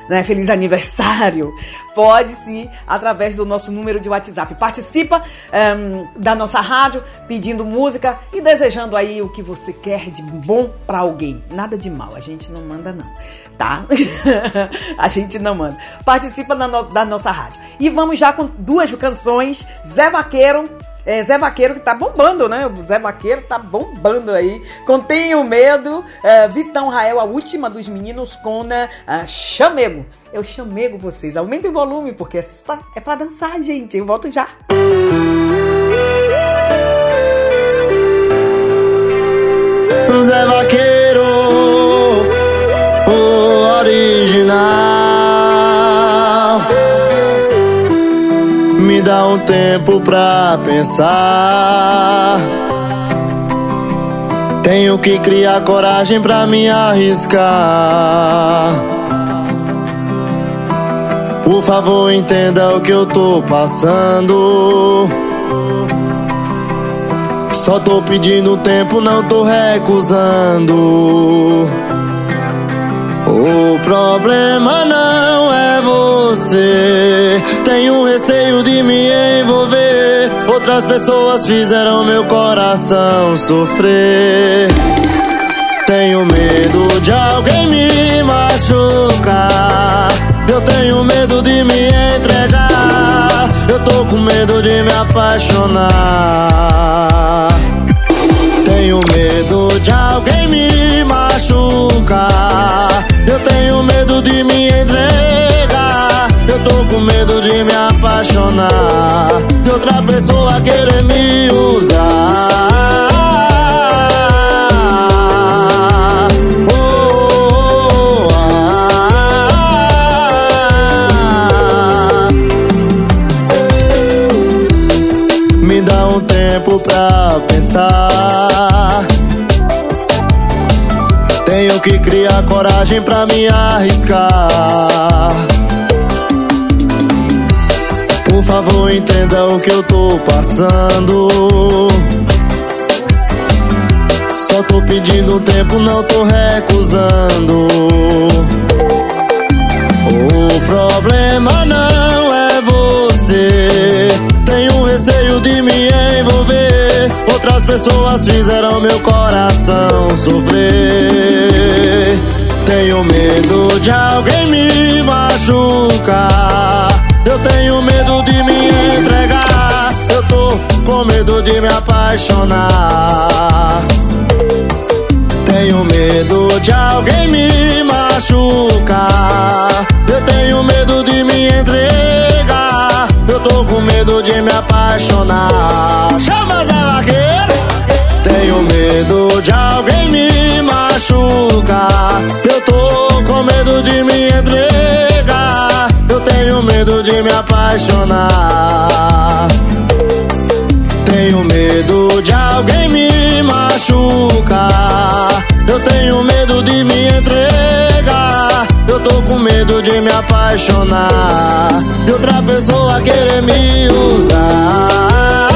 né? Feliz aniversário. Pode sim, através do nosso número de WhatsApp. Participa ehm, da nossa rádio, pedindo música e desejando aí o que você quer de bom pra alguém. Nada de mal, a gente não manda não, tá? a gente não manda. Participa no- da nossa rádio. E vamos já com duas canções. Zé Vaqueiro é, Zé Vaqueiro que tá bombando, né? O Zé Vaqueiro tá bombando aí. Contenho medo. é, Vitão Rael, a última dos meninos com né, ah, chamego. Eu chamego vocês. Aumentem o volume, porque essa é pra dançar, gente. Eu volto já. Zé Vaqueiro, dá um tempo pra pensar. Tenho que criar coragem pra me arriscar. Por favor, entenda o que eu tô passando. Só tô pedindo tempo, não tô recusando. O problema não é você. Tenho receio de me envolver. Outras pessoas fizeram meu coração sofrer. Tenho medo de alguém me machucar. Eu tenho medo de me entregar. Eu tô com medo de me apaixonar. Tenho medo de alguém me machucar. Eu tenho medo de me entregar. Eu tô com medo de me apaixonar. De outra pessoa querer me usar. Tempo pra pensar. Tenho que criar coragem pra me arriscar. Por favor, entenda o que eu tô passando. Só tô pedindo tempo, não tô recusando. O problema não é você. Tenho receio de me envolver. Outras pessoas fizeram meu coração sofrer. Tenho medo de alguém me machucar. Eu tenho medo de me entregar. Eu tô com medo de me apaixonar. Tenho medo de alguém me machucar. Eu tenho medo de me entregar. Eu tô com medo de me apaixonar. Chama Zé Vaqueiro! Tenho medo de alguém me machucar. Eu tô com medo de me entregar. Eu tenho medo de me apaixonar. Tenho medo de alguém me machucar. Eu tenho medo de me entregar. Com medo de me apaixonar. De outra pessoa querer me usar.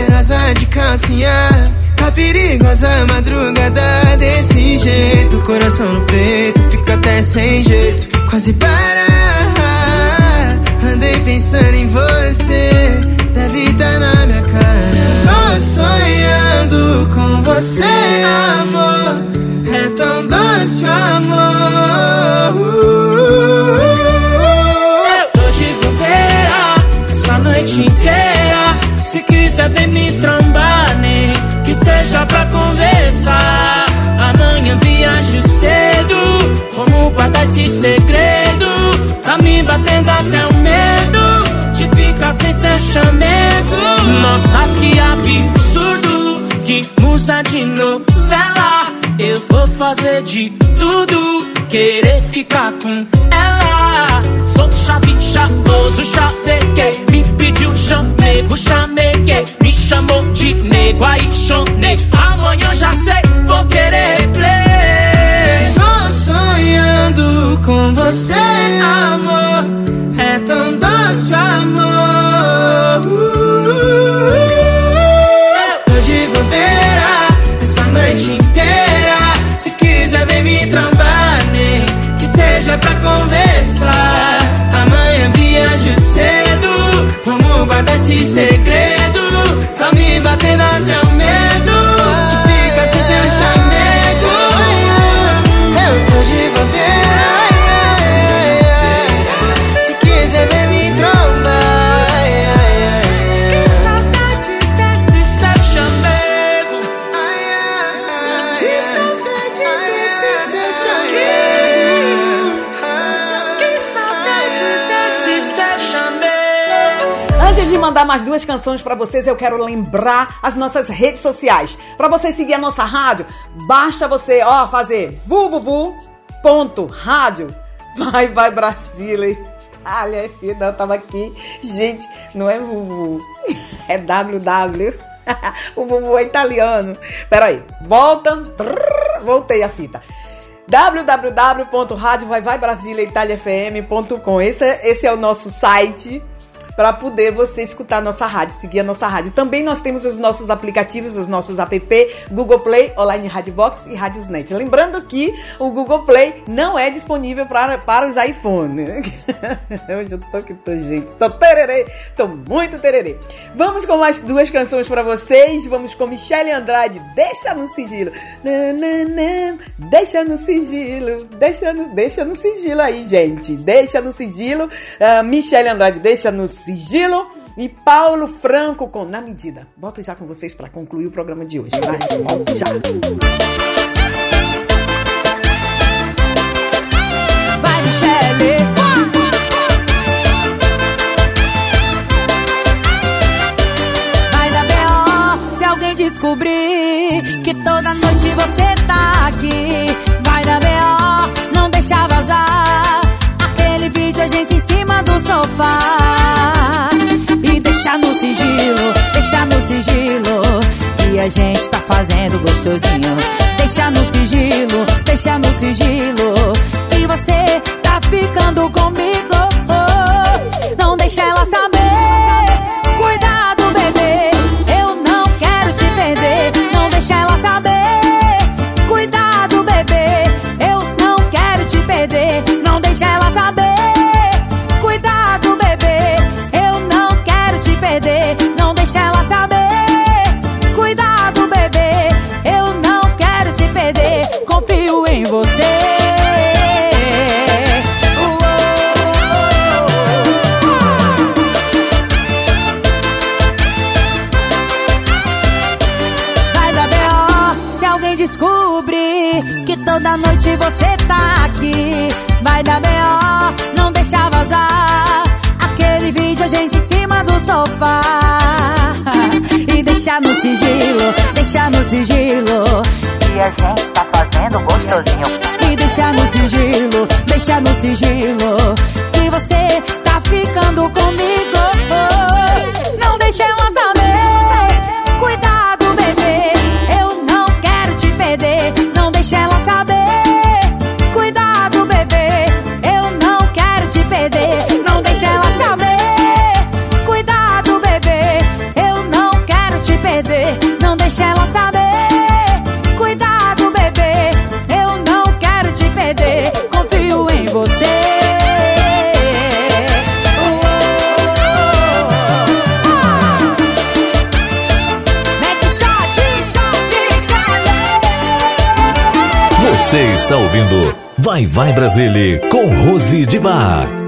Cheirosa de calcinha. Tá perigosa madrugada desse jeito. Coração no peito, fica até sem jeito. Quase para. Andei pensando em você. Deve tá na minha cara. Tô sonhando com você, amor. É tão doce amor Quiser vem me trombar, nem que seja pra conversar. Amanhã viajo cedo, como guardar esse segredo? Tá me batendo até o medo de ficar sem seu chamego. Nossa, que absurdo, que musa de novela. Eu vou fazer de tudo, querer ficar com ela. Sou chave, chavoso, chavequei. Me pediu chamego, chameguei. Me chamou de nego, aí chonei. Amanhã já sei, vou querer replay. Tô sonhando com você, amor É tão doce amor Tô de bobeira essa noite inteira Se quiser vem me trombar, nem que seja pra conversar Vamos guardar esse segredo mais duas canções pra vocês, eu quero lembrar as nossas redes sociais. Pra você seguir a nossa rádio, basta você, ó, fazer www.rádio vai vai Brasília. Olha, filha, eu tava aqui. Gente, não é www, é www. o www é italiano. Peraí, volta. Voltei a fita www.radiovaivaibrasiliaitaliafm.com esse, é- esse é o nosso site para poder você escutar a nossa rádio, seguir a nossa rádio. Também nós temos os nossos aplicativos, os nossos app, Google Play, Online Radio Box e Radiosnet. Lembrando que o Google Play não é disponível para, para os iPhone. Hoje eu tô que tô, gente. Tô tererê, tô muito tererê. Vamos com mais duas canções para vocês. Vamos com Michele Andrade, Deixa no Sigilo. Nã, nã, nã, Deixa no sigilo, deixa no, deixa no sigilo aí, gente. Deixa no sigilo. Michele Andrade, deixa no sigilo. E Paulo Franco com Na Medida. Volto já com vocês para concluir o programa de hoje. Vai, volto já. Vai, Michele. Vai dar B.O. se alguém descobrir que toda noite você tá aqui. Vai dar B.O. não deixa vazar aquele vídeo a gente em cima do sofá. Deixa no sigilo, deixa no sigilo. Que a gente tá fazendo gostosinho. Deixa no sigilo, deixa no sigilo. Que você tá ficando comigo. Não deixa ela saber. Você. Vai dar B.O. se alguém descobrir que toda noite você tá aqui. Vai dar B.O. não deixa vazar aquele vídeo a gente em cima do sofá. E deixa no sigilo, deixa no sigilo. Que a gente tá fazendo gostosinho. E deixa no sigilo, deixa no sigilo. Que você tá ficando comigo. Não deixa ela está ouvindo Vai Vai Brasília com Rose de Bar.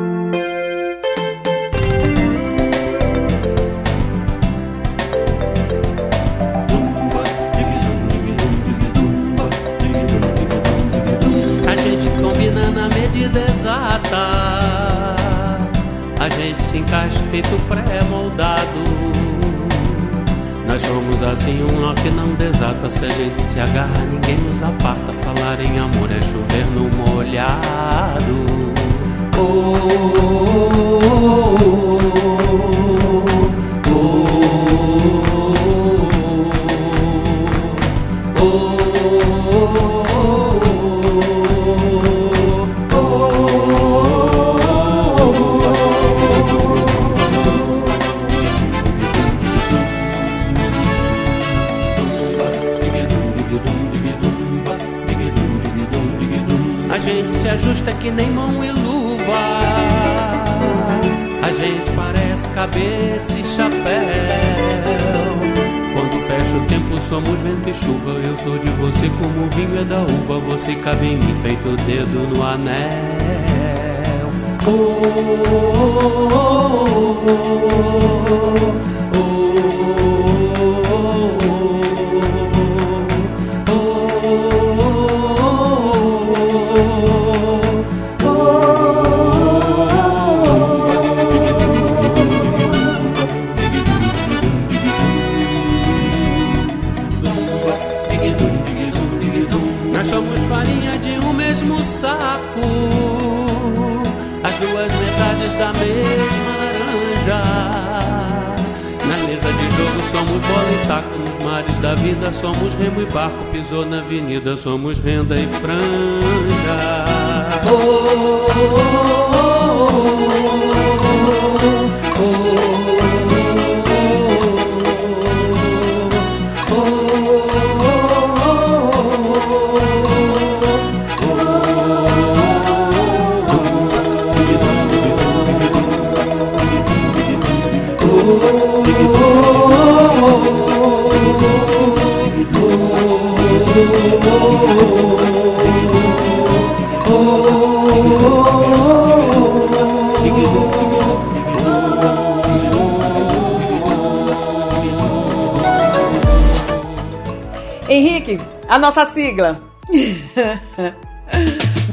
A nossa sigla.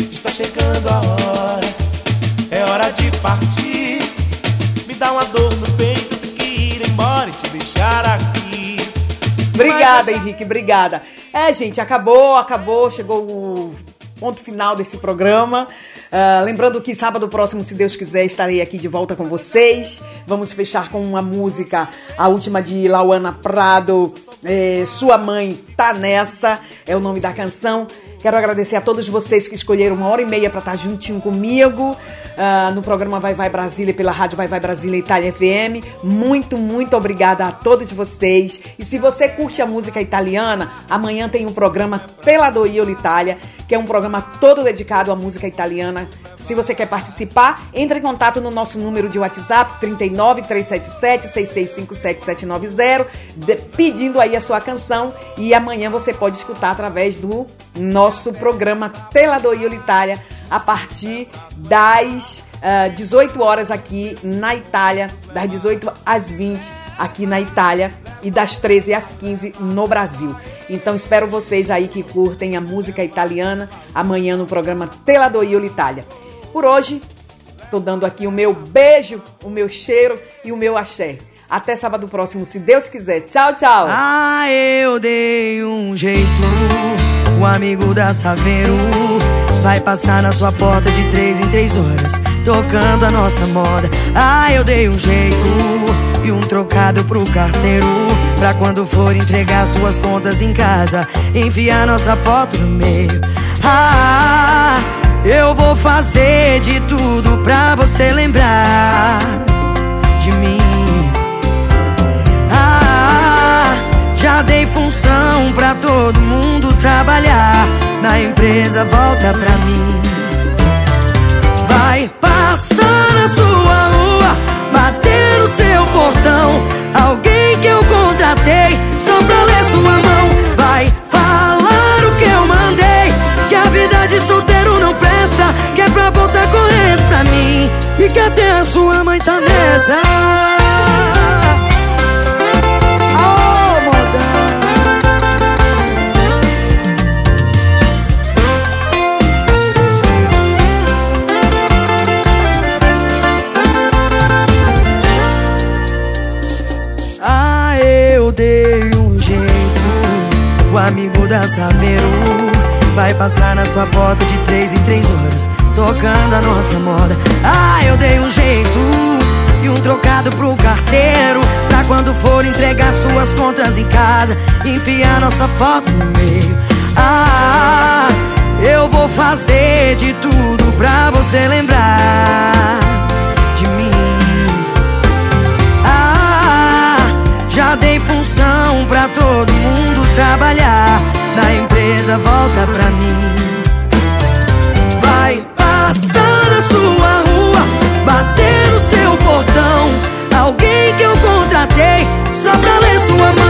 Está chegando a hora, é hora de partir. Me dá uma dor no peito, ter que ir embora e te deixar aqui. Obrigada, Henrique, obrigada. É, gente, acabou, acabou, chegou o ponto final desse programa. Ah, lembrando que sábado próximo, se Deus quiser, estarei aqui de volta com vocês. Vamos fechar com uma música, a última de Lauana Prado, é, Sua Mãe Tá Nessa, é o nome da canção. Quero agradecer a todos vocês que escolheram uma hora e meia para estar juntinho comigo ah, no programa Vai Vai Brasília pela Rádio Vai Vai Brasília Itália FM. Muito, muito obrigada a todos vocês. E se você curte a música italiana, amanhã tem um programa Tela do Io Itália, que é um programa todo dedicado à música italiana. Se você quer participar, entre em contato no nosso número de WhatsApp 39 377 6657 790, de- pedindo aí a sua canção e amanhã você pode escutar através do nosso programa Tela do Io Itália a partir das ah, 18 horas aqui na Itália, das 18 às 20 aqui na Itália e das 13 às 15 no Brasil. Então espero vocês aí que curtem a música italiana amanhã no programa Tela do Io Itália. Por hoje, tô dando aqui o meu beijo, o meu cheiro e o meu axé. Até sábado próximo, se Deus quiser. Tchau, tchau. Ah, eu dei um jeito. O amigo da Saveiro vai passar na sua porta de três em três horas, tocando a nossa moda. Ah, eu dei um jeito e um trocado pro carteiro. Pra quando for entregar suas contas em casa, enfiar nossa foto no meio. Ah, eu vou fazer de tudo pra você lembrar de mim. dei função pra todo mundo trabalhar. Na empresa volta pra mim. Vai passar na sua lua, bater no seu portão. Alguém que eu contratei só pra ler sua mão. Vai falar o que eu mandei Que a vida de solteiro não presta Que é pra voltar correndo pra mim. E que até a sua mãe tá nessa. mudança Peru Vai passar na sua porta de três em três horas Tocando a nossa moda. Ah, eu dei um jeito E um trocado pro carteiro Pra quando for entregar suas contas em casa Enfiar nossa foto no meio. Ah, eu vou fazer de tudo pra você lembrar de mim. Ah, já dei função pra todo mundo trabalhar da empresa volta pra mim. Vai passar na sua rua, bater no seu portão. Alguém que eu contratei só pra ler sua mão.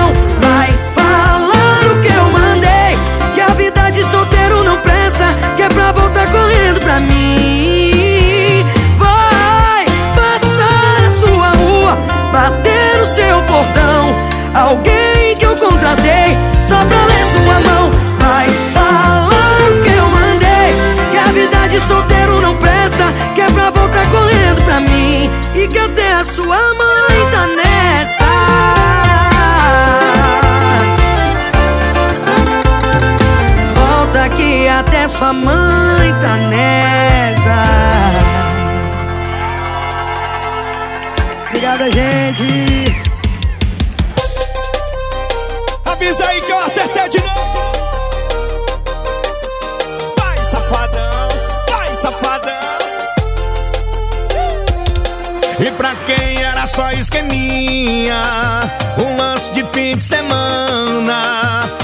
Sua mãe tá nessa Obrigada, gente. Avisa aí que eu acertei de novo. Vai, safadão. Vai, safadão. E pra quem era só esqueminha, um lance de fim de semana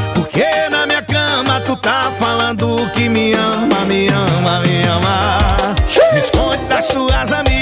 que me ama, me ama, me ama. Me esconde das suas amigas.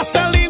Marcelinho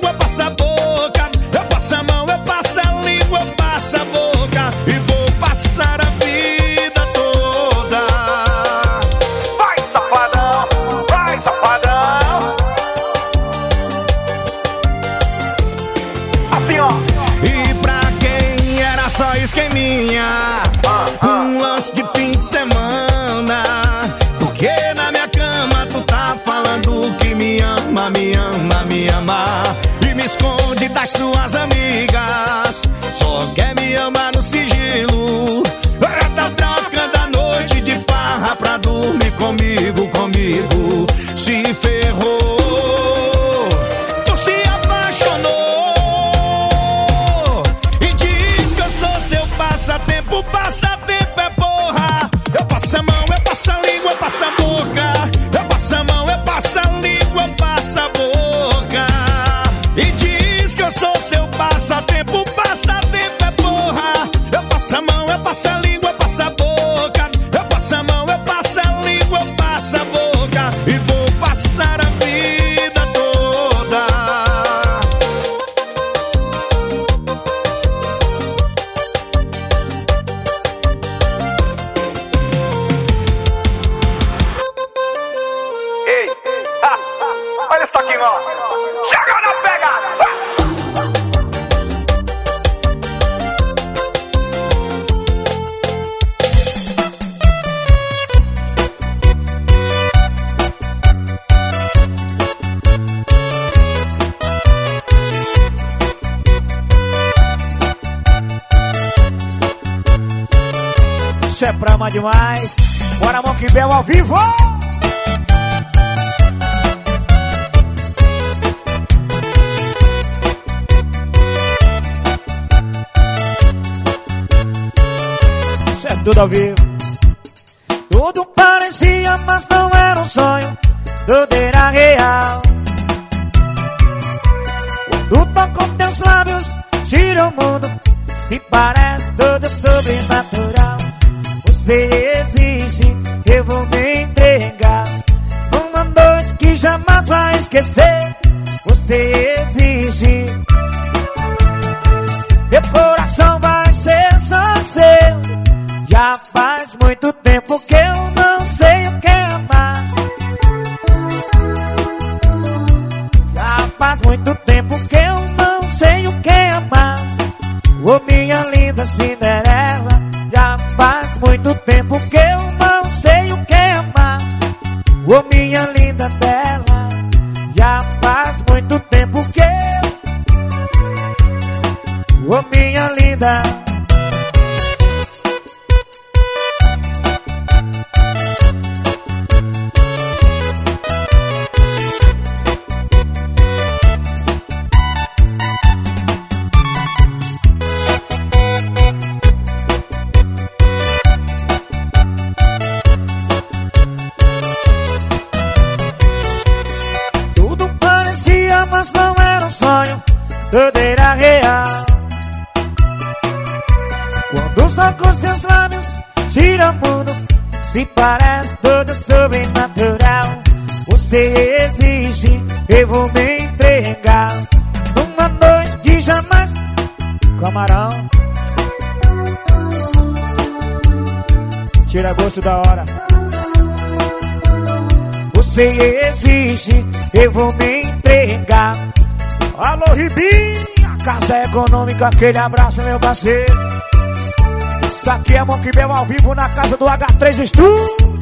Você, você exige. Com aquele abraço, meu parceiro. Isso aqui é Monkbel ao vivo na casa do H3 Studio.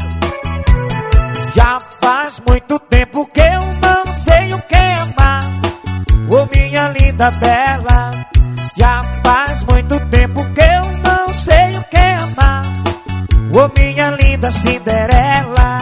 Já faz muito tempo que eu não sei o que é amar. Ô oh, minha linda bela, já faz muito tempo que eu não sei o que é amar. Ô oh, minha linda Cinderela,